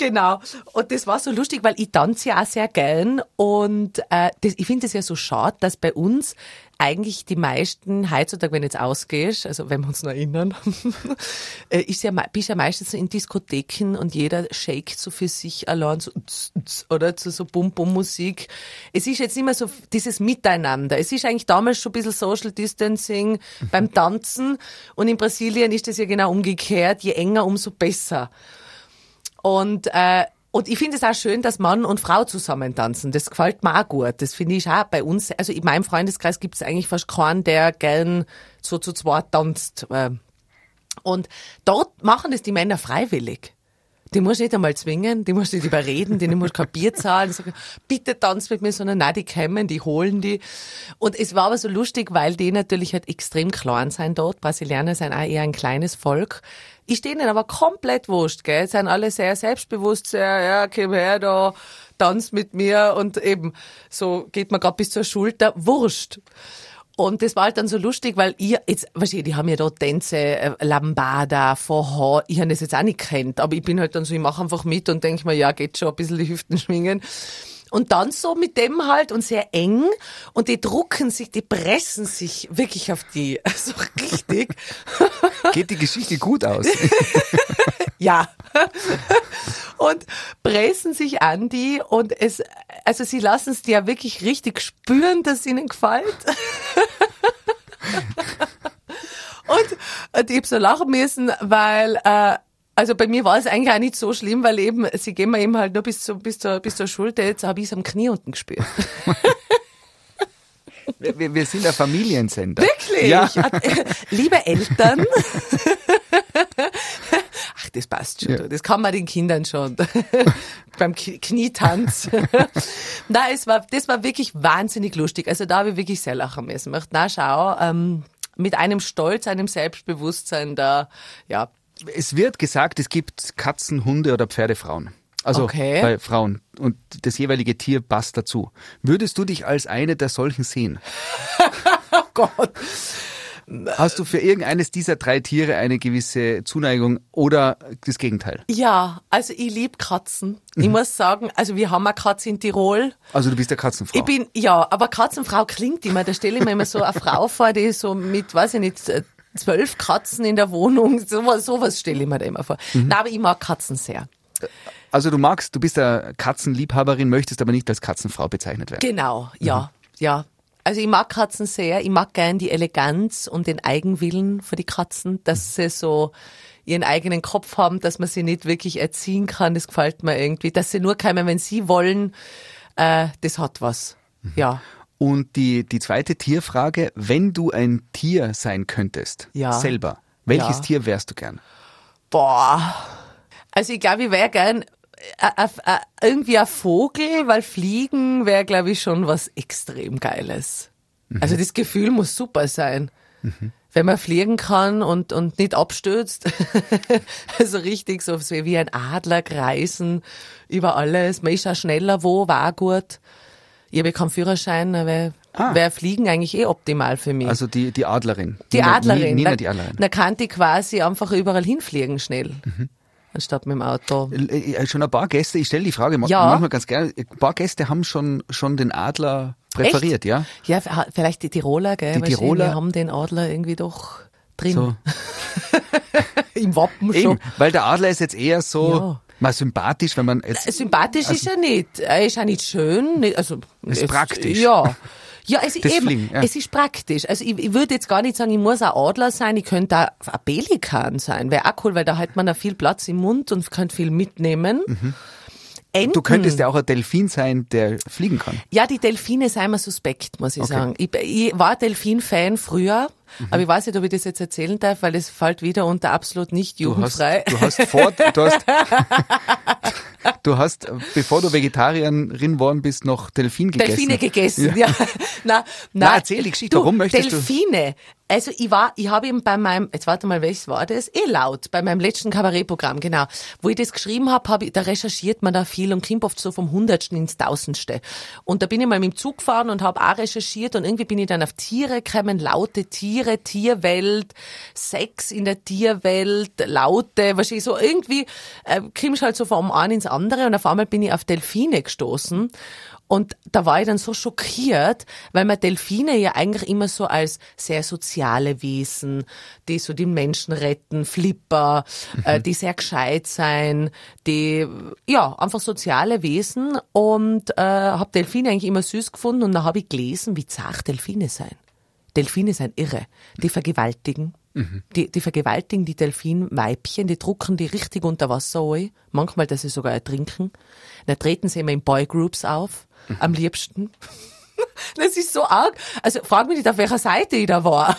Genau. Und das war so lustig, weil ich tanze ja auch sehr gern. Und äh, das, ich finde es ja so schade, dass bei uns eigentlich die meisten heutzutage, wenn jetzt ausgehst, also wenn wir uns noch erinnern, *laughs* äh, ist ja, bist ja meistens in Diskotheken und jeder shakt so für sich allein so, oder zu so Bum-Bum-Musik. Es ist jetzt immer so dieses Miteinander. Es ist eigentlich damals schon ein bisschen Social Distancing beim Tanzen und in Brasilien ist das ja genau umgekehrt. Je enger, umso besser. Und, äh, und ich finde es auch schön, dass Mann und Frau zusammen tanzen. Das gefällt mir auch gut. Das finde ich auch bei uns. Also in meinem Freundeskreis gibt es eigentlich fast keinen, der gern so zu zweit tanzt. äh. Und dort machen das die Männer freiwillig. Die musst du nicht einmal zwingen, die musst du nicht überreden, die musst kein Bier zahlen, sagen, bitte tanz mit mir, sondern nein, die kommen, die holen die. Und es war aber so lustig, weil die natürlich halt extrem klein sein dort. Brasilianer sind auch eher ein kleines Volk. Ich stehe ihnen aber komplett wurscht, gell. Sind alle sehr selbstbewusst, sehr, ja, komm her da, tanz mit mir und eben, so geht man grad bis zur Schulter, wurscht. Und das war halt dann so lustig, weil ihr, jetzt, du, die haben ja da Tänze, äh, Lambada, Vorher, ich habe das jetzt auch nicht kennt, aber ich bin halt dann so, ich mache einfach mit und denke mir, ja, geht schon, ein bisschen die Hüften schwingen. Und dann so mit dem halt und sehr eng und die drucken sich, die pressen sich wirklich auf die, *laughs* so richtig. *laughs* Geht die Geschichte gut aus? *laughs* Ja. Und pressen sich an die und es, also sie lassen es dir ja wirklich richtig spüren, dass ihnen gefällt. Und, und ich hab so lachen müssen, weil, äh, also bei mir war es eigentlich auch nicht so schlimm, weil eben, sie gehen mir eben halt nur bis, zu, bis, zur, bis zur Schulter, jetzt habe ich es am Knie unten gespürt. *laughs* Wir, wir- sind ein Familiensender. Wirklich? Ja. Liebe Eltern. *laughs* Ach, das passt schon. Ja. Das kann man den Kindern schon. *laughs* Beim Knietanz. Na, es war, das war wirklich wahnsinnig lustig. Also da habe ich wirklich sehr lachen müssen. Na, schau, ähm, mit einem Stolz, einem Selbstbewusstsein da, ja. Es wird gesagt, es gibt Katzen, Hunde oder Pferdefrauen. Also Okay. bei Frauen. Und das jeweilige Tier passt dazu. Würdest du dich als eine der solchen sehen? *laughs* Oh Gott. Hast du für irgendeines dieser drei Tiere eine gewisse Zuneigung oder das Gegenteil? Ja, also ich lieb Katzen. Ich Mhm. muss sagen, also wir haben eine Katze in Tirol. Also du bist der Katzenfrau. Ich bin, ja, aber Katzenfrau klingt immer, da stelle ich mir immer so eine Frau vor, die so mit, weiß ich nicht, zwölf Katzen in der Wohnung, sowas, sowas stelle ich mir da immer vor. Mhm. Nein, aber ich mag Katzen sehr. also du magst, du bist eine Katzenliebhaberin, möchtest aber nicht als Katzenfrau bezeichnet werden. Genau, ja, Mhm. ja. Also ich mag Katzen sehr. Ich mag gern die Eleganz und den Eigenwillen für die Katzen, dass sie so ihren eigenen Kopf haben, dass man sie nicht wirklich erziehen kann. Das gefällt mir irgendwie. Dass sie nur kommen, wenn sie wollen. Äh, das hat was. Mhm. Ja. Und die, die zweite Tierfrage, wenn du ein Tier sein könntest, Ja. selber, welches Ja. Tier wärst du gern? Boah. Also ich glaube, ich wäre gern äh, äh, äh, irgendwie ein Vogel, weil Fliegen wäre, glaube ich, schon was extrem Geiles. Also das Gefühl muss super sein. Wenn man fliegen kann und, und nicht abstürzt. *laughs* also richtig so wie ein Adler kreisen über alles. Man ist auch schneller wo, war gut. Ich habe keinen Führerschein, aber Ah. wäre Fliegen eigentlich eh optimal für mich. Also die, die Adlerin. Die Nina, Adlerin. Nina, die Adlerin. Da kann die quasi einfach überall hinfliegen schnell. Anstatt mit dem Auto. Äh, äh, Schon ein paar Gäste, ich stelle die Frage Ja. manchmal ganz gerne, ein paar Gäste haben schon, schon den Adler präferiert, ja? Ja, f- vielleicht die Tiroler, gell? Die Tiroler- Wir haben den Adler irgendwie doch drin. So. *laughs* Im Wappen Eben, schon. weil der Adler ist jetzt eher so Ja. Mal sympathisch, wenn man jetzt, Sympathisch ist er nicht. Er ist auch nicht schön. Nicht, also, Ist es- praktisch. Ja. Ja, es, Das eben, Fliegen, ja. es ist praktisch. Also ich, ich würde jetzt gar nicht sagen, ich muss ein Adler sein, ich könnte auch ein Pelikan sein. Wäre auch cool, weil da hat man auch viel Platz im Mund und könnte viel mitnehmen. Enten. Du könntest ja auch ein Delfin sein, der fliegen kann. Ja, die Delfine sind mir suspekt, muss ich Okay. sagen. Ich, ich war Delfin-Fan früher, Mhm. aber ich weiß nicht, ob ich das jetzt erzählen darf, weil es fällt wieder unter absolut nicht Du hast, jugendfrei. du hast vor, du *laughs* hast, du hast, bevor du Vegetarierin worden bist, noch Delfin gegessen. Delfine gegessen, ja. na, na, Na, erzähl die Geschichte. Du, Warum möchtest du- Delfine. Also ich war, ich habe eben bei meinem, jetzt warte mal, welches war das? Eh laut, bei meinem letzten Kabarettprogramm, genau. Wo ich das geschrieben habe, hab ich, da recherchiert man da viel und kommt oft so vom Hundertsten ins Tausendste. Und da bin ich mal mit dem Zug gefahren und habe auch recherchiert und irgendwie bin ich dann auf Tiere gekommen, laute Tiere, Tierwelt, Sex in der Tierwelt, Laute, wahrscheinlich so irgendwie, äh, kommst halt so vom einen ins andere und auf einmal bin ich auf Delfine gestoßen. Und da war ich dann so schockiert, weil man Delfine ja eigentlich immer so als sehr soziale Wesen, die so die Menschen retten, Flipper, äh, die sehr gescheit sein, die ja einfach soziale Wesen. Und äh, habe Delfine eigentlich immer süß gefunden. Und dann habe ich gelesen, wie zart Delfine sein. Delfine sind irre. Die vergewaltigen, Die, die vergewaltigen die Delfinweibchen, die drucken die richtig unter Wasser ein, manchmal, dass sie sogar ertrinken. Dann treten sie immer in Boygroups auf, am liebsten. *laughs* Das ist so arg. Also frag mich nicht, auf welcher Seite ich da war.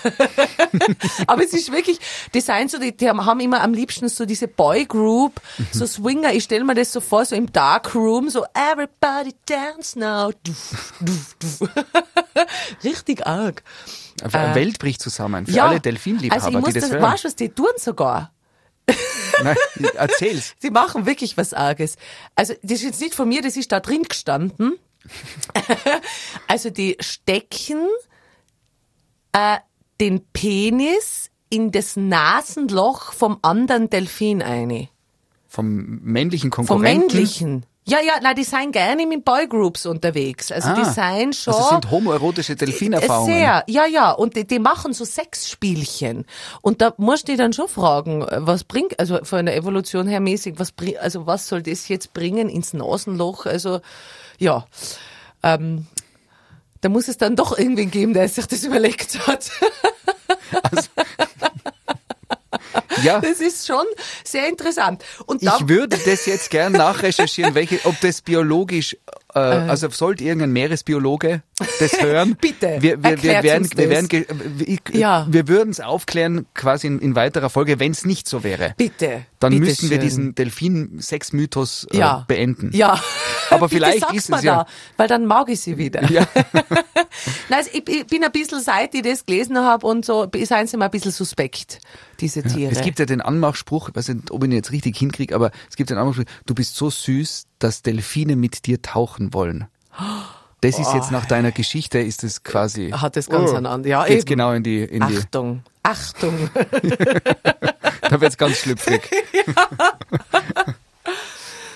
*laughs* Aber es ist wirklich, die sind so, die, die haben immer am liebsten so diese Boygroup, so Swinger. Ich stelle mir das so vor, so im Darkroom, so everybody dance now. Duf, duf, duf. *laughs* Richtig arg. Eine Welt bricht zusammen für alle Delfinliebhaber, also ich muss die das das, hören. weißt was die tun sogar? Nein, erzähl's. Sie machen wirklich was Arges. Also, das ist jetzt nicht von mir, das ist da drin gestanden. *laughs* also, die stecken äh, den Penis in das Nasenloch vom anderen Delfin ein. Vom männlichen Vom Konkurrenten. männlichen. Ja, ja, nein, die sind gerne mit Boygroups unterwegs. Also, die Ah, sind schon. Das sind homoerotische Delfinerfahrungen. Sehr, ja, ja. Und die, die machen so Sexspielchen. Und da musst du dich dann schon fragen, was bringt, also von der Evolution her mäßig, was bringt, also was soll das jetzt bringen ins Nasenloch? Also, ja. Ähm, da muss es dann doch irgendwen geben, der sich das *laughs* überlegt hat. *laughs* Ja, Das ist schon sehr interessant. Und ich würde das jetzt gern nachrecherchieren, welche, ob das biologisch, äh, also sollte irgendein Meeresbiologe das hören. *laughs* Bitte, wir, wir, wir werden, wir werden, ich, Ja. wir würden es aufklären quasi in, in weiterer Folge, wenn es nicht so wäre. bitte. Dann bitte müssten wir schön. diesen Delfin-Sex-Mythos äh, ja. beenden. Ja. *laughs* Aber vielleicht sag's ist es ja- Da, weil dann mag ich sie wieder. Ja. *laughs* Nein, also ich, ich bin ein bisschen, seit ich das gelesen habe und so, seien sie mal ein bisschen suspekt, diese Tiere. Es gibt ja den Anmachspruch, ich weiß nicht, ob ich ihn jetzt richtig hinkriege, aber es gibt den Anmachspruch, du bist so süß, dass Delfine mit dir tauchen wollen. Das ist jetzt nach deiner Geschichte, ist es quasi. Hat das ganz Oh, anderen- ja, geht's eben. genau in die, in die, Achtung, Achtung. *laughs* da wird's ganz schlüpfrig. *laughs*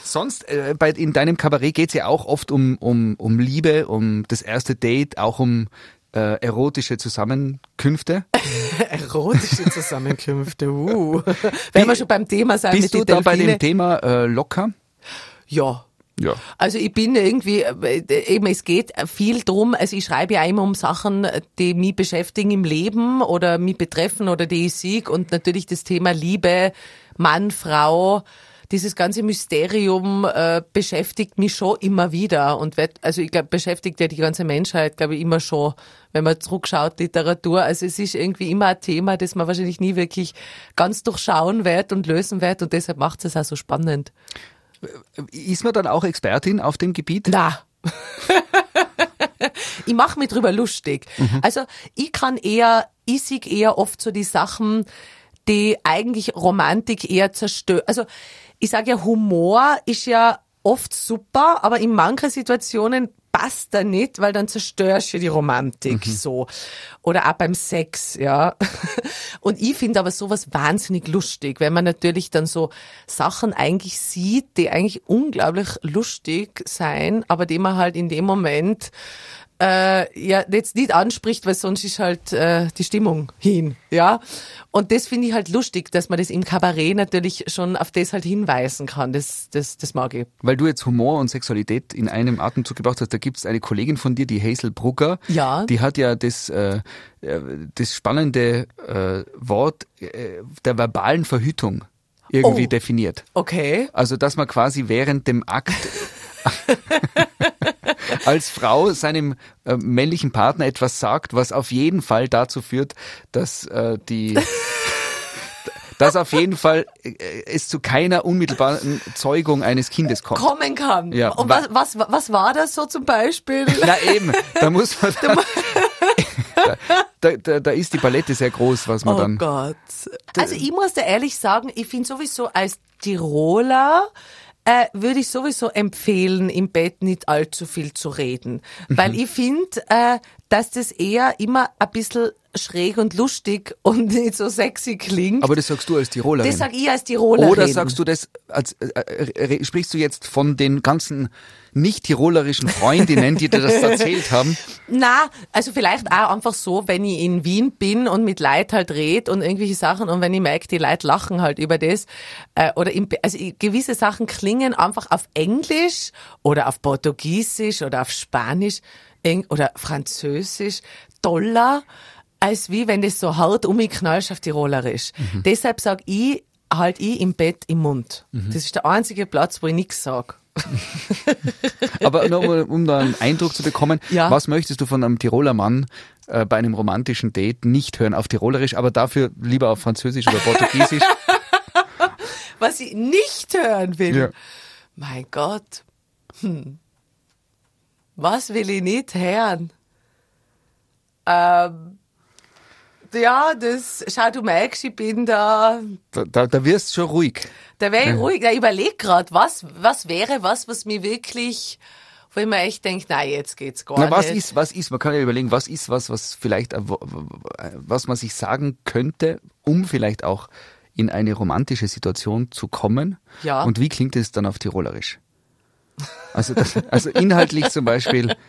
Sonst, äh, bei, in deinem Kabarett geht's ja auch oft um, um, um Liebe, um das erste Date, auch um äh, erotische Zusammenkünfte. *laughs* Erotische Zusammenkünfte, uh. *laughs* Wenn wir schon beim Thema sein Bist du da bei dem. Thema äh, locker? Ja. Ja. Also ich bin irgendwie, äh, eben es geht viel drum, also ich schreibe ja immer um Sachen, die mich beschäftigen im Leben oder mich betreffen oder die ich sieg und natürlich das Thema Liebe, Mann, Frau, dieses ganze Mysterium äh, beschäftigt mich schon immer wieder und wird, also ich glaube, beschäftigt ja die ganze Menschheit, glaube ich, immer schon, wenn man zurückschaut, Literatur. Also es ist irgendwie immer ein Thema, das man wahrscheinlich nie wirklich ganz durchschauen wird und lösen wird und deshalb macht es auch so spannend. Ist man dann auch Expertin auf dem Gebiet? Na. *laughs* ich mache mich drüber lustig. Also ich kann eher, ich sehe eher oft so die Sachen, die eigentlich Romantik eher zerstören. Also ich sage ja, Humor ist ja oft super, aber in manchen Situationen passt er nicht, weil dann zerstörst du die Romantik so. Oder auch beim Sex, ja. *laughs* Und ich finde aber sowas wahnsinnig lustig, wenn man natürlich dann so Sachen eigentlich sieht, die eigentlich unglaublich lustig sein, aber die man halt in dem Moment äh, ja jetzt nicht anspricht, weil sonst ist halt äh, die Stimmung hin, ja. Und das finde ich halt lustig, dass man das im Kabarett natürlich schon auf das halt hinweisen kann. Das, das, das mag ich. Weil du jetzt Humor und Sexualität in einem Atemzug gebracht hast, da gibt es eine Kollegin von dir, die Hazel Brugger. Ja. Die hat ja das, äh, äh, das spannende äh, Wort äh, der verbalen Verhütung irgendwie Oh. definiert. Okay. Also, dass man quasi während dem Akt *laughs* *laughs* als Frau seinem äh, männlichen Partner etwas sagt, was auf jeden Fall dazu führt, dass äh, die *laughs* dass auf jeden Fall äh, es zu keiner unmittelbaren Zeugung eines Kindes kommt. Kommen kann. Ja, Und wa- was, was, was war das so zum Beispiel? Na eben, da muss man da, *laughs* da, da ist die Palette sehr groß, was man Oh dann Gott. Also ich muss dir ehrlich sagen, ich finde sowieso als Tiroler äh, würde ich sowieso empfehlen, im Bett nicht allzu viel zu reden. Weil ich finde, äh, dass das eher immer ein bisschen schräg und lustig und *laughs* nicht so sexy klingt. Aber das sagst du als Tirolerin. das sag ich als Tirolerin. Oder sagst du das, als, äh, äh, sprichst du jetzt von den ganzen nicht-tirolerischen Freundinnen, die dir das *laughs* erzählt haben? Na, also vielleicht auch einfach so, wenn ich in Wien bin und mit Leid halt red und irgendwelche Sachen und wenn ich merke, die Leute lachen halt über das äh, oder im, also gewisse Sachen klingen einfach auf Englisch oder auf Portugiesisch oder auf Spanisch oder Französisch toller als wie wenn das so hart umgeknallst auf Tirolerisch. Mhm. Deshalb sag ich, halt ich im Bett im Mund. Mhm. Das ist der einzige Platz, wo ich nichts sag. *laughs* Aber nur mal, um da einen Eindruck zu bekommen, Ja. was möchtest du von einem Tiroler Mann äh, bei einem romantischen Date nicht hören auf Tirolerisch, aber dafür lieber auf Französisch oder Portugiesisch? *laughs* Was ich nicht hören will. Ja. Mein Gott. Hm. Was will ich nicht hören? Ähm, ja, das, schau, du merkst, ich bin da, Da, da, da wirst du schon ruhig. da wäre ich ruhig, ich überleg grad, was, was wäre was, was mir wirklich, wo ich mir echt denke, nein, jetzt geht's gar Na, was nicht. ist, was ist, man kann ja überlegen, was ist was, was vielleicht, äh, wo- was man sich sagen könnte, um vielleicht auch in eine romantische Situation zu kommen. Ja. Und wie klingt es dann auf Tirolerisch? Also, das, also inhaltlich zum Beispiel. *laughs*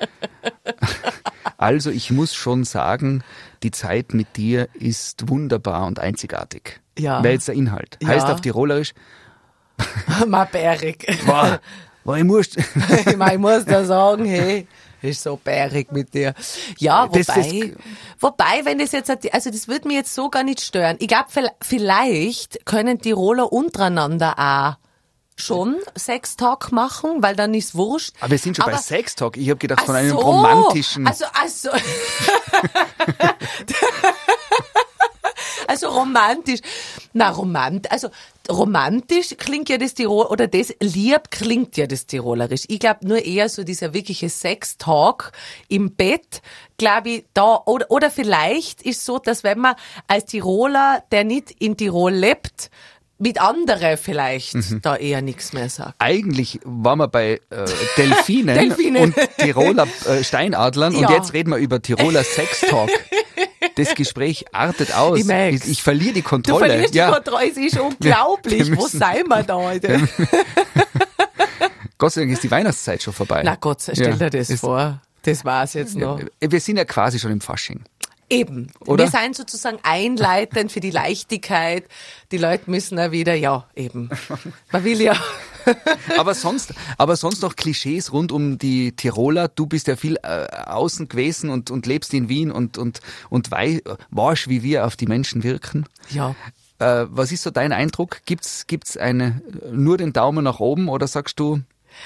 Also ich muss schon sagen, die Zeit mit dir ist wunderbar und einzigartig. Ja. Wäre jetzt der Inhalt. Ja. Heißt auf Tirolerisch, *laughs* Mal bärig. boah, boah, ich muss, *laughs* ich, mein, ich muss da sagen, hey, ist so bärig mit dir. Ja, wobei, Das- das- wobei, wenn das jetzt, also das würde mich jetzt so gar nicht stören. Ich glaube, vielleicht können Tiroler untereinander auch schon Sextalk machen, weil dann ist wurscht. aber wir sind schon bei Aber- Sextalk. Ich habe gedacht von einem so. romantischen. Also, also. *laughs* also romantisch. Na, romant, also romantisch klingt ja das Tirol, oder das lieb klingt ja das Tirolerisch. Ich glaube nur eher so dieser wirkliche Sex-Talk im Bett, glaube ich, da, oder, oder vielleicht ist so, dass wenn man als Tiroler, der nicht in Tirol lebt, mit anderen vielleicht Mhm. da eher nichts mehr sagt. Eigentlich waren wir bei äh, Delfinen, *laughs* Delfine. und Tiroler äh, Steinadlern und Ja. jetzt reden wir über Tiroler Sextalk. Das Gespräch artet aus. Ich ich, ich verliere die Du Kontrolle. verlierst die ja, Kontrolle, es ist unglaublich. wir Wo müssen- sind wir da *laughs* heute? *laughs* Gott sei Dank ist die Weihnachtszeit schon vorbei. Na Gott, stell Ja, dir das vor. Das war's jetzt noch. Wir sind ja quasi schon im Fasching. Eben. Oder? Wir sind sozusagen einleitend für die Leichtigkeit. Die Leute müssen ja wieder, ja, eben. Man will ja. *laughs* Aber sonst, aber sonst noch Klischees rund um die Tiroler. Du bist ja viel äh, außen gewesen und, und lebst in Wien und, und, und wei weißt, wie wir auf die Menschen wirken. Ja. Äh, was ist so dein Eindruck? Gibt's, gibt's eine, nur den Daumen nach oben oder sagst du,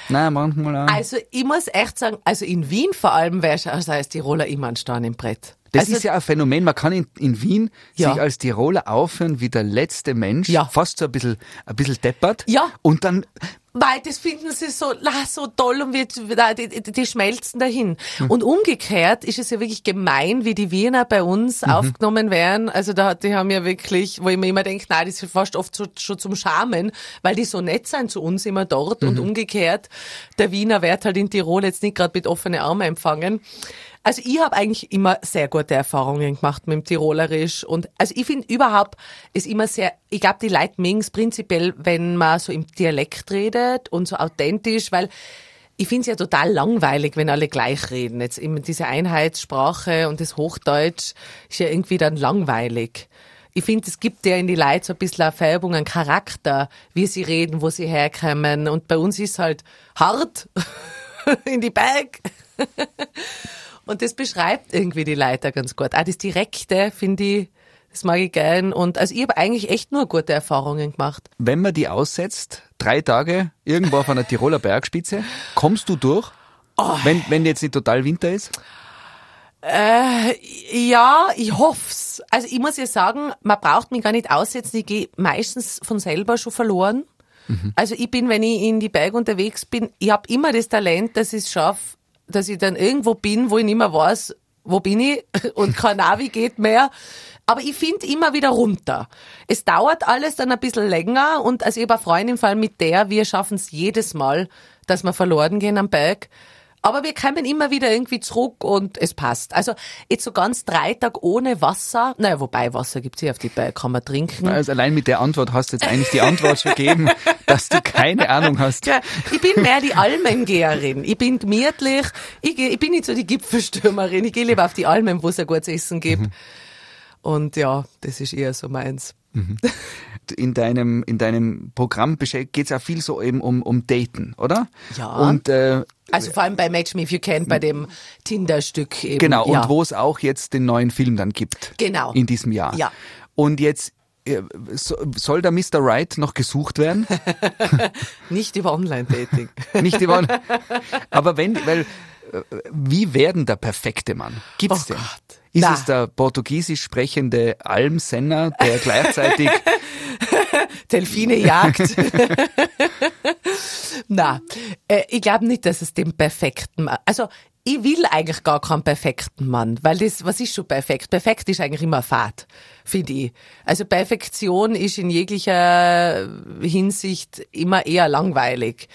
na, manchmal auch. Also, ich muss echt sagen, also in Wien vor allem wäre also als Tiroler immer ein Stein im Brett. Das also, ist ja ein Phänomen. Man kann in, in Wien Ja. sich als Tiroler aufhören wie der letzte Mensch, Ja. fast so ein bisschen, ein bisschen deppert. Ja. Und dann, Weil das finden sie so, la, so toll und wir, die, die, die schmelzen dahin. Hm. Und umgekehrt ist es ja wirklich gemein, wie die Wiener bei uns Mhm. aufgenommen werden. Also da, die haben ja wirklich, wo ich mir immer denke, nein, das ist fast oft so, schon zum Schamen, weil die so nett sind zu uns immer dort Mhm. und umgekehrt, der Wiener wird halt in Tirol jetzt nicht gerade mit offenen Armen empfangen. Also ich habe eigentlich immer sehr gute Erfahrungen gemacht mit dem Tirolerisch und also ich finde überhaupt ist immer sehr, ich glaube die Leute mögen es prinzipiell, wenn man so im Dialekt redet und so authentisch, weil ich finde es ja total langweilig, wenn alle gleich reden. Jetzt immer diese Einheitssprache und das Hochdeutsch ist ja irgendwie dann langweilig. Ich finde, es gibt ja in die Leute so ein bisschen eine Färbung, einen Charakter, wie sie reden, wo sie herkommen. Und bei uns ist halt hart *laughs* in die Bag. *laughs* Und das beschreibt irgendwie die Leute ganz gut. Auch das Direkte, finde ich, das mag ich gern. Und also ich habe eigentlich echt nur gute Erfahrungen gemacht. wenn man die aussetzt, drei Tage irgendwo auf einer Tiroler Bergspitze, kommst du durch? Oh. Wenn, wenn jetzt nicht total Winter ist? Äh, ja, ich hoff's. Also ich muss ja sagen, man braucht mich gar nicht aussetzen. Ich gehe meistens von selber schon verloren. Also ich bin, wenn ich in die Berge unterwegs bin, ich habe immer das Talent, dass ich es schaffe, dass ich dann irgendwo bin, wo ich nicht mehr weiß, wo bin ich *laughs* und kein Navi geht mehr. Aber ich finde immer wieder runter. Es dauert alles dann ein bisschen länger und also ich habe eine Freundin, vor allem mit der, wir schaffen es jedes Mal, dass wir verloren gehen am Berg. Aber wir kommen immer wieder irgendwie zurück und es passt. Also jetzt so ganz drei Tage ohne Wasser, naja, wobei Wasser gibt's hier auf die Berge, kann man trinken. Also allein mit der Antwort hast du jetzt eigentlich die Antwort schon gegeben, *laughs* dass du keine Ahnung hast. Ja, ich bin mehr die Almengeherin. Ich bin gemütlich. Ich, geh, ich bin nicht so die Gipfelstürmerin. Ich gehe lieber auf die Almen, wo es ein gutes Essen gibt. Und ja, das ist eher so meins. In deinem, in deinem Programm geht es ja viel so eben um, um Daten, oder? Ja. Und äh, Also vor allem bei Match Me If You Can, bei dem Tinder-Stück eben. Genau, ja. und wo es auch jetzt den neuen Film dann gibt. Genau. In diesem Jahr. Ja. Und jetzt äh, so- soll der Mr. Right noch gesucht werden? *laughs* Nicht über Online-Dating. *laughs* Nicht Yvonne. Aber wenn, weil, äh, wie werden der perfekte Mann? Gibt's Oh den? Gott. Ist Na. es der portugiesisch sprechende Almsenner, der gleichzeitig *laughs* Delfine jagt. *laughs* Na, äh, ich glaube nicht, dass es den perfekten also ich will eigentlich gar keinen perfekten Mann, weil das, was ist schon perfekt? Perfekt ist eigentlich immer Fahrt, finde ich. Also Perfektion ist in jeglicher Hinsicht immer eher langweilig.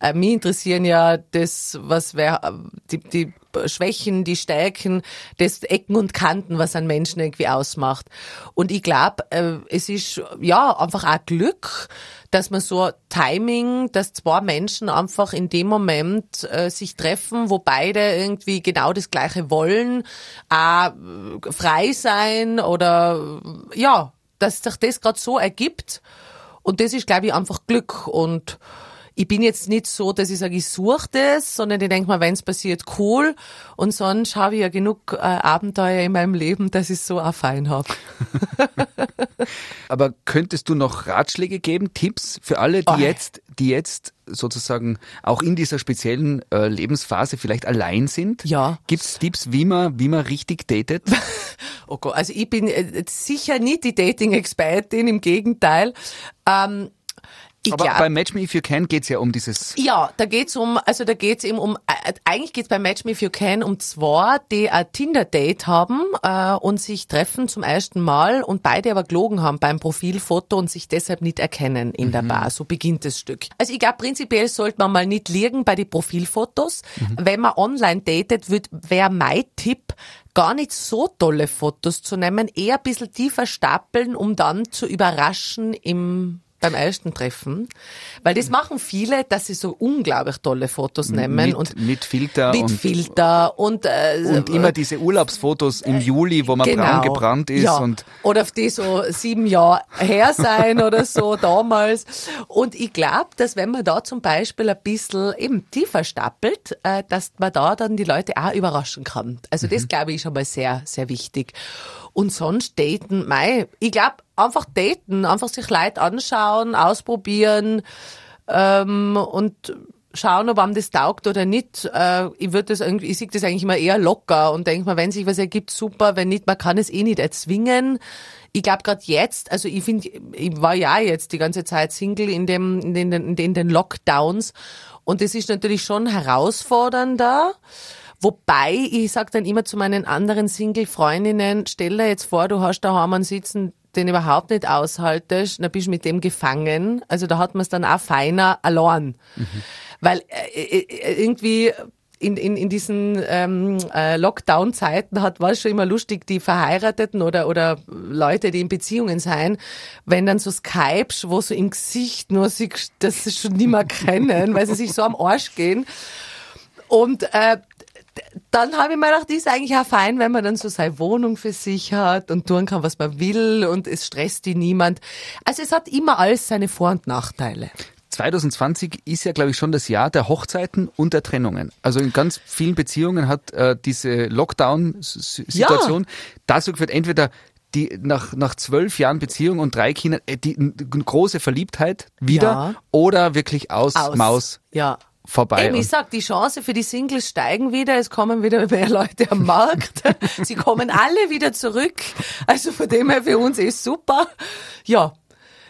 Äh, mich interessieren ja das, was wer, die, die Schwächen, die Stärken, das Ecken und Kanten, was einen Menschen irgendwie ausmacht. Und ich glaube, äh, es ist ja einfach auch Glück, dass man so Timing, dass zwei Menschen einfach in dem Moment äh, sich treffen, wo beide irgendwie genau das Gleiche wollen, äh, frei sein oder ja, dass sich das gerade so ergibt. Und das ist, glaube ich, einfach Glück. Und ich bin jetzt nicht so, dass ich sage, ich suche das, sondern ich denke mal, wenn es passiert, cool. Und sonst habe ich ja genug äh, Abenteuer in meinem Leben, dass ich es so auch fein habe. *laughs* Aber könntest du noch Ratschläge geben, Tipps für alle, die Oh. jetzt, die jetzt sozusagen auch in dieser speziellen äh, Lebensphase vielleicht allein sind? Ja. Gibt's Tipps, wie man, wie man richtig datet? *laughs* Oh Gott, also ich bin äh, sicher nicht die Dating-Expertin, im Gegenteil. Ähm, Aber glaub- bei Match Me If You Can geht's ja um dieses Ja, da geht's um, also da geht's eben um, äh, eigentlich geht's bei Match Me If You Can um zwei, die ein Tinder-Date haben äh, und sich treffen zum ersten Mal und beide aber gelogen haben beim Profilfoto und sich deshalb nicht erkennen in der Bar. So beginnt das Stück. Also ich glaube, prinzipiell sollte man mal nicht liegen bei den Profilfotos. Wenn man online datet, wird wäre mein Tipp, gar nicht so tolle Fotos zu nehmen, eher ein bisschen tiefer stapeln, um dann zu überraschen im beim ersten Treffen, weil das machen viele, dass sie so unglaublich tolle Fotos nehmen mit, und mit Filter mit und, Filter und, äh, und immer diese Urlaubsfotos im Juli, wo man genau. braun gebrannt ist ja. und oder auf die so sieben Jahre her sein oder so *laughs* damals. Und ich glaube, dass wenn man da zum Beispiel ein bisschen eben tiefer stapelt, äh, dass man da dann die Leute auch überraschen kann. Also Mhm. das glaube ich schon mal sehr, sehr wichtig. Und sonst daten, mei, ich glaube, einfach daten, einfach sich Leute anschauen, ausprobieren ähm, und schauen, ob einem das taugt oder nicht. Äh, ich würde das irgendwie, ich sehe das eigentlich immer eher locker und denke mal, wenn sich was ergibt, super, wenn nicht, man kann es eh nicht erzwingen. Ich glaube gerade jetzt, also ich finde, ich war ja jetzt die ganze Zeit Single in dem, in den, in den, Lockdowns und das ist natürlich schon herausfordernder. Wobei, ich sag dann immer zu meinen anderen Single-Freundinnen, stell dir jetzt vor, du hast da einen sitzen, den überhaupt nicht aushaltest, dann bist du mit dem gefangen. Also da hat man es dann auch feiner allein. Weil äh, äh, irgendwie in, in, in diesen ähm, äh, Lockdown-Zeiten hat war es schon immer lustig, die Verheirateten oder, oder Leute, die in Beziehungen sein, wenn dann so Skypes, wo so im Gesicht nur sie, das sie schon nicht mehr kennen, weil sie sich so am Arsch gehen. Und äh, dann habe ich mir gedacht, ist eigentlich auch fein, wenn man dann so seine Wohnung für sich hat und tun kann, was man will und es stresst die niemand. Also es hat immer alles seine Vor- und Nachteile. 2020 ist ja, glaube ich, schon das Jahr der Hochzeiten und der Trennungen. Also in ganz vielen Beziehungen hat äh, diese Lockdown-Situation dazu geführt, entweder die nach, nach zwölf Jahren Beziehung und drei Kindern, äh, die große Verliebtheit wieder Ja. oder wirklich aus, Aus. Maus Ja. Vorbei. Eben, ich sag, die Chance für die Singles steigen wieder, es kommen wieder mehr Leute am Markt, *laughs* sie kommen alle wieder zurück, also von dem her für uns ist super. Ja.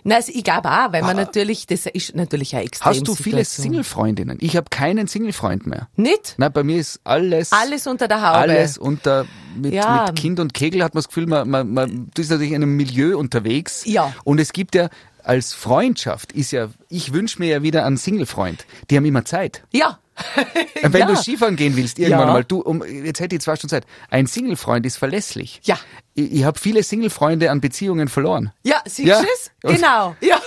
Na, also ich glaube auch, weil man natürlich, das ist natürlich eine extrem Hast du viele Single-Freundinnen? Ich habe keinen Single-Freund mehr. Nicht? Nein, bei mir ist alles, Alles unter der Haube. alles unter, mit, Ja. mit Kind und Kegel hat man das Gefühl, man, man, man du bist natürlich in einem Milieu unterwegs. Ja. Und es gibt ja, als Freundschaft ist ja, ich wünsche mir ja wieder einen Single-Freund. Die haben immer Zeit. Ja. *laughs* Wenn ja. du Skifahren gehen willst, irgendwann Ja. mal, du, um, jetzt hätte ich zwei Stunden Zeit. Ein Single-Freund ist verlässlich. Ja. Ich, ich habe viele Single-Freunde an Beziehungen verloren. Ja, siehst Ja. du es? Genau. *laughs* Ja.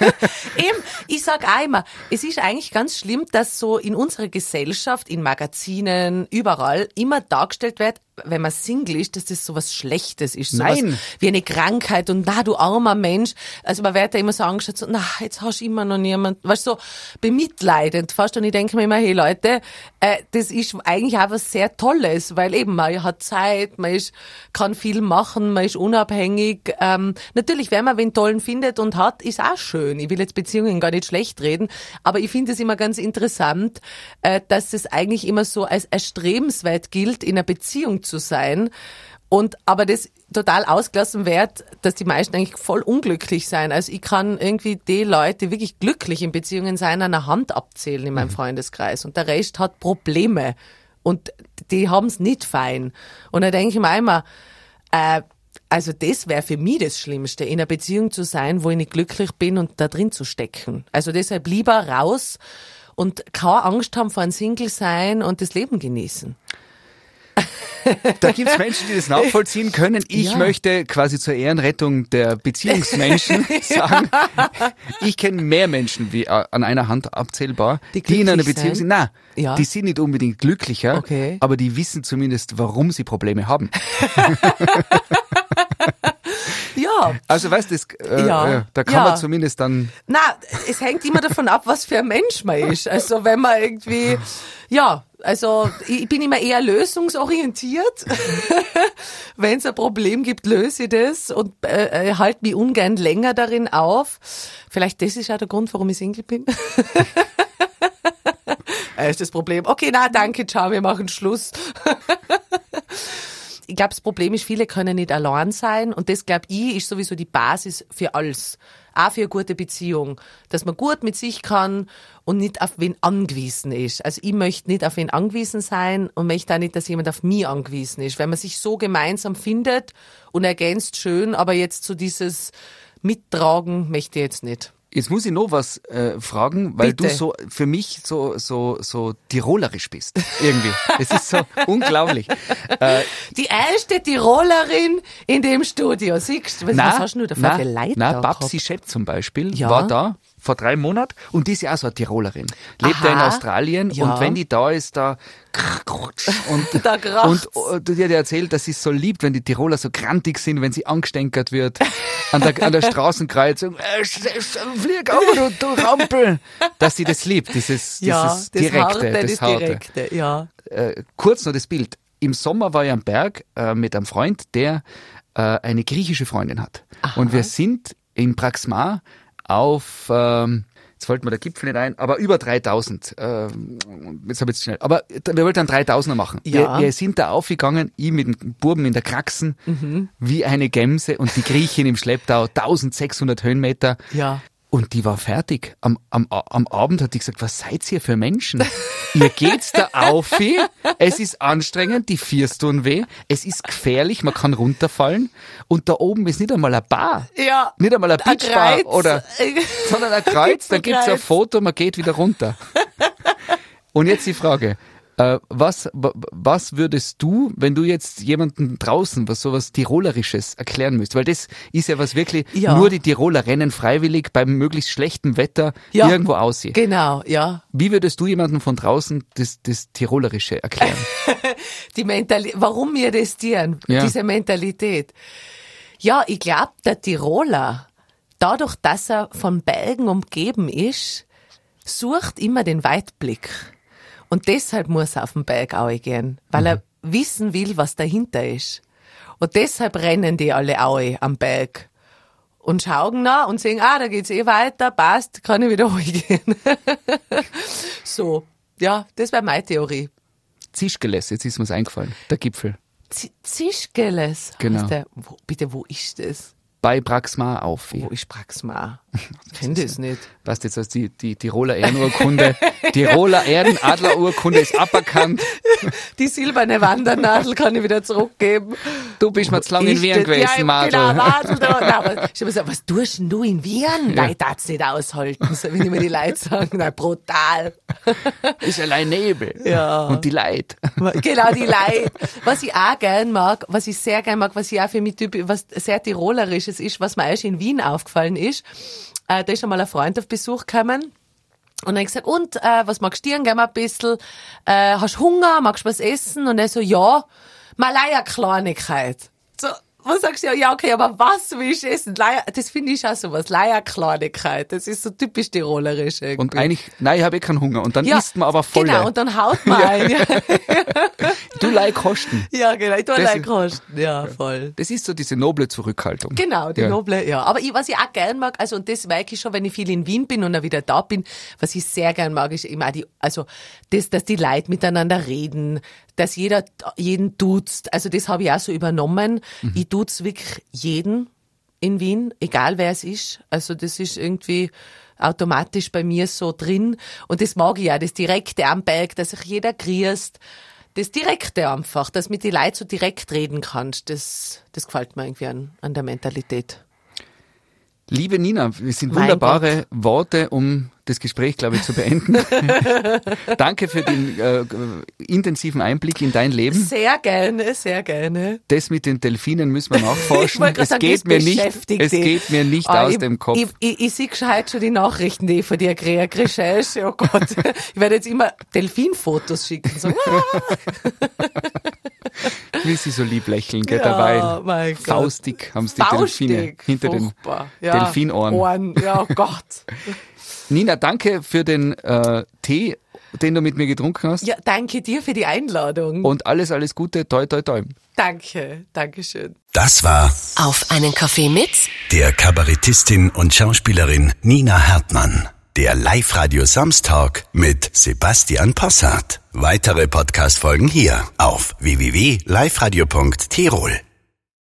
*laughs* Eben, ich sag auch immer, es ist eigentlich ganz schlimm, dass so in unserer Gesellschaft, in Magazinen, überall immer dargestellt wird, wenn man Single ist, dass das so was Schlechtes ist. So Nein. Was wie eine Krankheit und na, du armer Mensch. Also man wird ja immer so angeschaut, so, na, jetzt hast du immer noch niemand, weißt du, so bemitleidend fast. Und ich denke mir immer, hey Leute, äh, das ist eigentlich auch was sehr Tolles, weil eben man hat Zeit, man ist, kann viel machen, man ist unabhängig. Ähm, natürlich, wenn man wen tollen findet und hat, ist auch schön. Ich will jetzt Beziehungen gar nicht schlecht reden, aber ich finde es immer ganz interessant, äh, dass es eigentlich immer so als erstrebenswert gilt, in einer Beziehung zu sein. Und aber das total ausgelassen wird, dass die meisten eigentlich voll unglücklich sein. Also ich kann irgendwie die Leute, die wirklich glücklich in Beziehungen sein, an der Hand abzählen in meinem Freundeskreis. Und der Rest hat Probleme. Und die haben es nicht fein. Und da denke ich mir immer, äh, also das wäre für mich das Schlimmste, in einer Beziehung zu sein, wo ich nicht glücklich bin und da drin zu stecken. Also deshalb lieber raus und keine Angst haben vor einem Single sein und das Leben genießen. *laughs* Da gibt's Menschen, die das *laughs* nachvollziehen können. Ich Ja. möchte quasi zur Ehrenrettung der Beziehungsmenschen *laughs* sagen, ich kenne mehr Menschen wie äh, an einer Hand abzählbar, Die die, in einer Beziehung sind. Nein, Ja. die sind nicht unbedingt glücklicher, Okay. aber die wissen zumindest, warum sie Probleme haben. Ja, Also weißt du, äh, Ja. da kann Ja. man zumindest dann Na, es hängt immer davon ab, was für ein Mensch man ist. Also wenn man irgendwie, ja, also ich bin immer eher lösungsorientiert. *laughs* wenn es ein Problem gibt, löse ich das und äh, äh, halte mich ungern länger darin auf. Vielleicht das ist ja der Grund, warum ich Single bin. *laughs* Äh, ist das Problem. Okay, na danke, ciao, wir machen Schluss. *laughs* ich glaube, das Problem ist, viele können nicht allein sein und das, glaube ich, ist sowieso die Basis für alles. Auch für eine gute Beziehung. Dass man gut mit sich kann und nicht auf wen angewiesen ist. Also ich möchte nicht auf wen angewiesen sein und möchte auch nicht, dass jemand auf mich angewiesen ist. Wenn man sich so gemeinsam findet und ergänzt schön, aber jetzt so dieses Mittragen möchte ich jetzt nicht. Jetzt muss ich noch was äh, fragen, weil Bitte. du so für mich so so so tirolerisch bist irgendwie. Es ist so *laughs* unglaublich. Äh, Die erste Tirolerin in dem Studio. Siehst du, was, was hast du denn da für Leute na, da Babsi? Schepp zum Beispiel Ja. war da vor drei Monaten und die ist ja auch so eine Tirolerin. Lebt ja in Aha. Australien Ja. und wenn die da ist, da *laughs* und, Da kracht's. und äh, die hat ja erzählt, dass sie es so liebt, wenn die Tiroler so grantig sind, wenn sie angestenkert wird an der, an der Straßenkreuzung. Äh, flieg auf, du, du Rampel. Dass sie das liebt, dieses, Ja, dieses das Direkte, Harte, das, das Harte Direkte, ja. äh, kurz noch das Bild. Im Sommer war ich am Berg äh, mit einem Freund, der äh, eine griechische Freundin hat. Und wir sind in Praxmar auf, ähm, jetzt fällt mir der Gipfel nicht ein, aber über 3000. Ähm, jetzt habe ich schnell. Aber wir wollten einen 3000er machen. Ja. Wir, wir sind da aufgegangen, ich mit dem Buben in der Kraxen, Mhm. wie eine Gemse und die Griechin im Schlepptau, 1600 Höhenmeter. Ja. Und die war fertig. Am, am, am Abend hat die gesagt, was seid ihr für Menschen? ihr geht's da auf, es ist anstrengend, die Viers tun weh, es ist gefährlich, man kann runterfallen und da oben ist nicht einmal eine Bar. Ja. Nicht einmal ein Ein Beachbar Kreuz. oder, *laughs* sondern ein Kreuz, da Ein gibt's ein. Foto, man geht wieder runter. Und jetzt die Frage, äh, was, wa- was würdest du, wenn du jetzt jemanden draußen was sowas Tirolerisches erklären müsst? Weil das ist ja was wirklich, Ja. nur die Tiroler rennen freiwillig beim möglichst schlechten Wetter Ja. irgendwo aussehen. Genau, ja. Wie würdest du jemandem von draußen das, das Tirolerische erklären? *laughs* Die Mentalität, warum wir das tun, Ja. diese Mentalität. Ja, ich glaube, der Tiroler, dadurch, dass er von Bergen umgeben ist, sucht immer den Weitblick. Und deshalb muss er auf den Berg gehen, weil er wissen will, was dahinter ist. Und deshalb rennen die alle auch am Berg. Und schauen nach und sehen, ah, da geht's eh weiter, passt, kann ich wieder *laughs* hochgehen. *laughs* so. Ja, das wäre meine Theorie. Zischgeles, jetzt ist mir's eingefallen, der Gipfel. Z Zischgeles. Genau. Der, wo, bitte, wo ist das? bei Braxmar auf. Wo ist Praxmar? *laughs* Ich kenn das nicht. Was jetzt als die, die Tiroler Ehrenurkunde, *laughs* Tiroler Ehrenadlerurkunde ist aberkannt. *laughs* Die silberne Wandernadel kann ich wieder zurückgeben. Du bist mal zu lange in Wien das- gewesen, ja, Madel. Genau, Madel. Da, *laughs* Nein, ich hab gesagt, was tust denn du in Wien? Nein, ich darf's nicht aushalten, so wie mir die Leute sagen. Nein, brutal. Ist allein Nebel. Ja. Und die Leid. Genau, die Leute. Was ich auch gern mag, was ich sehr gern mag, was ich auch für mich typisch, was sehr Tirolerisches ist, was mir erst in Wien aufgefallen ist, äh, da ist einmal ein Freund auf Besuch gekommen. Und dann ich gesagt, und, äh, was magst du dir? Geh mal ein bisschen, äh, hast Hunger? Magst du was essen? Und er so, ja, mal was sagst du? Ja, okay, aber was willst du essen? Leier, das finde ich auch so was. Leierkleinigkeit. Das ist so typisch tirolerisch irgendwie. Und eigentlich, nein, ich habe eh keinen Hunger. Und dann ja, isst man aber voll. Genau, und dann haut man *laughs* ein. Ja, *laughs* du leih kosten. ja genau, ich tue Das allein ist- kosten. Ja, voll. Das ist so diese noble Zurückhaltung. Genau, die Ja. noble, ja. Aber ich, was ich auch gern mag, also und das merke ich schon, wenn ich viel in Wien bin und dann wieder da bin, was ich sehr gern mag, ist immer die, also das, dass die Leute miteinander reden, dass jeder jeden duzt. Also das habe ich auch so übernommen. Mhm. Ich duz wirklich jeden in Wien, egal wer es ist. Also das ist irgendwie automatisch bei mir so drin. Und das mag ich ja, das Direkte am Berg, dass sich jeder grüßt. Das Direkte einfach, dass mit die Leuten so direkt reden kannst, das, das gefällt mir irgendwie an, an der Mentalität. Liebe Nina, es sind Mein wunderbare Worte, um das Gespräch, glaube ich, zu beenden. *laughs* Danke für den äh, intensiven Einblick in dein Leben. Sehr gerne, sehr gerne. Das mit den Delfinen müssen wir nachforschen. Es sagen, geht mir nicht, es dich. geht mir nicht Ah, aus ich, dem Kopf. Ich, ich, ich sehe gescheit schon die Nachrichten, die ich von dir kriege. Recherche, oh Gott. *laughs* Ich werde jetzt immer Delfinfotos schicken. So, *laughs* Wie sie so lieb lächeln, gell, Ja, dabei. mein Gott. Faustig haben sie die Delfine Faustig, hinter furchtbar. den ja. Delfinohren. Ohren, ja, oh Gott. Nina, danke für den äh, Tee, den du mit mir getrunken hast. Ja, danke dir für die Einladung. Und alles, alles Gute, toi, toi, toi. danke, danke schön. Das war Auf einen Kaffee mit der Kabarettistin und Schauspielerin Nina Hartmann. Der Live-Radio Samstag mit Sebastian Possart. Weitere Podcast-Folgen hier auf www.liveradio.tirol.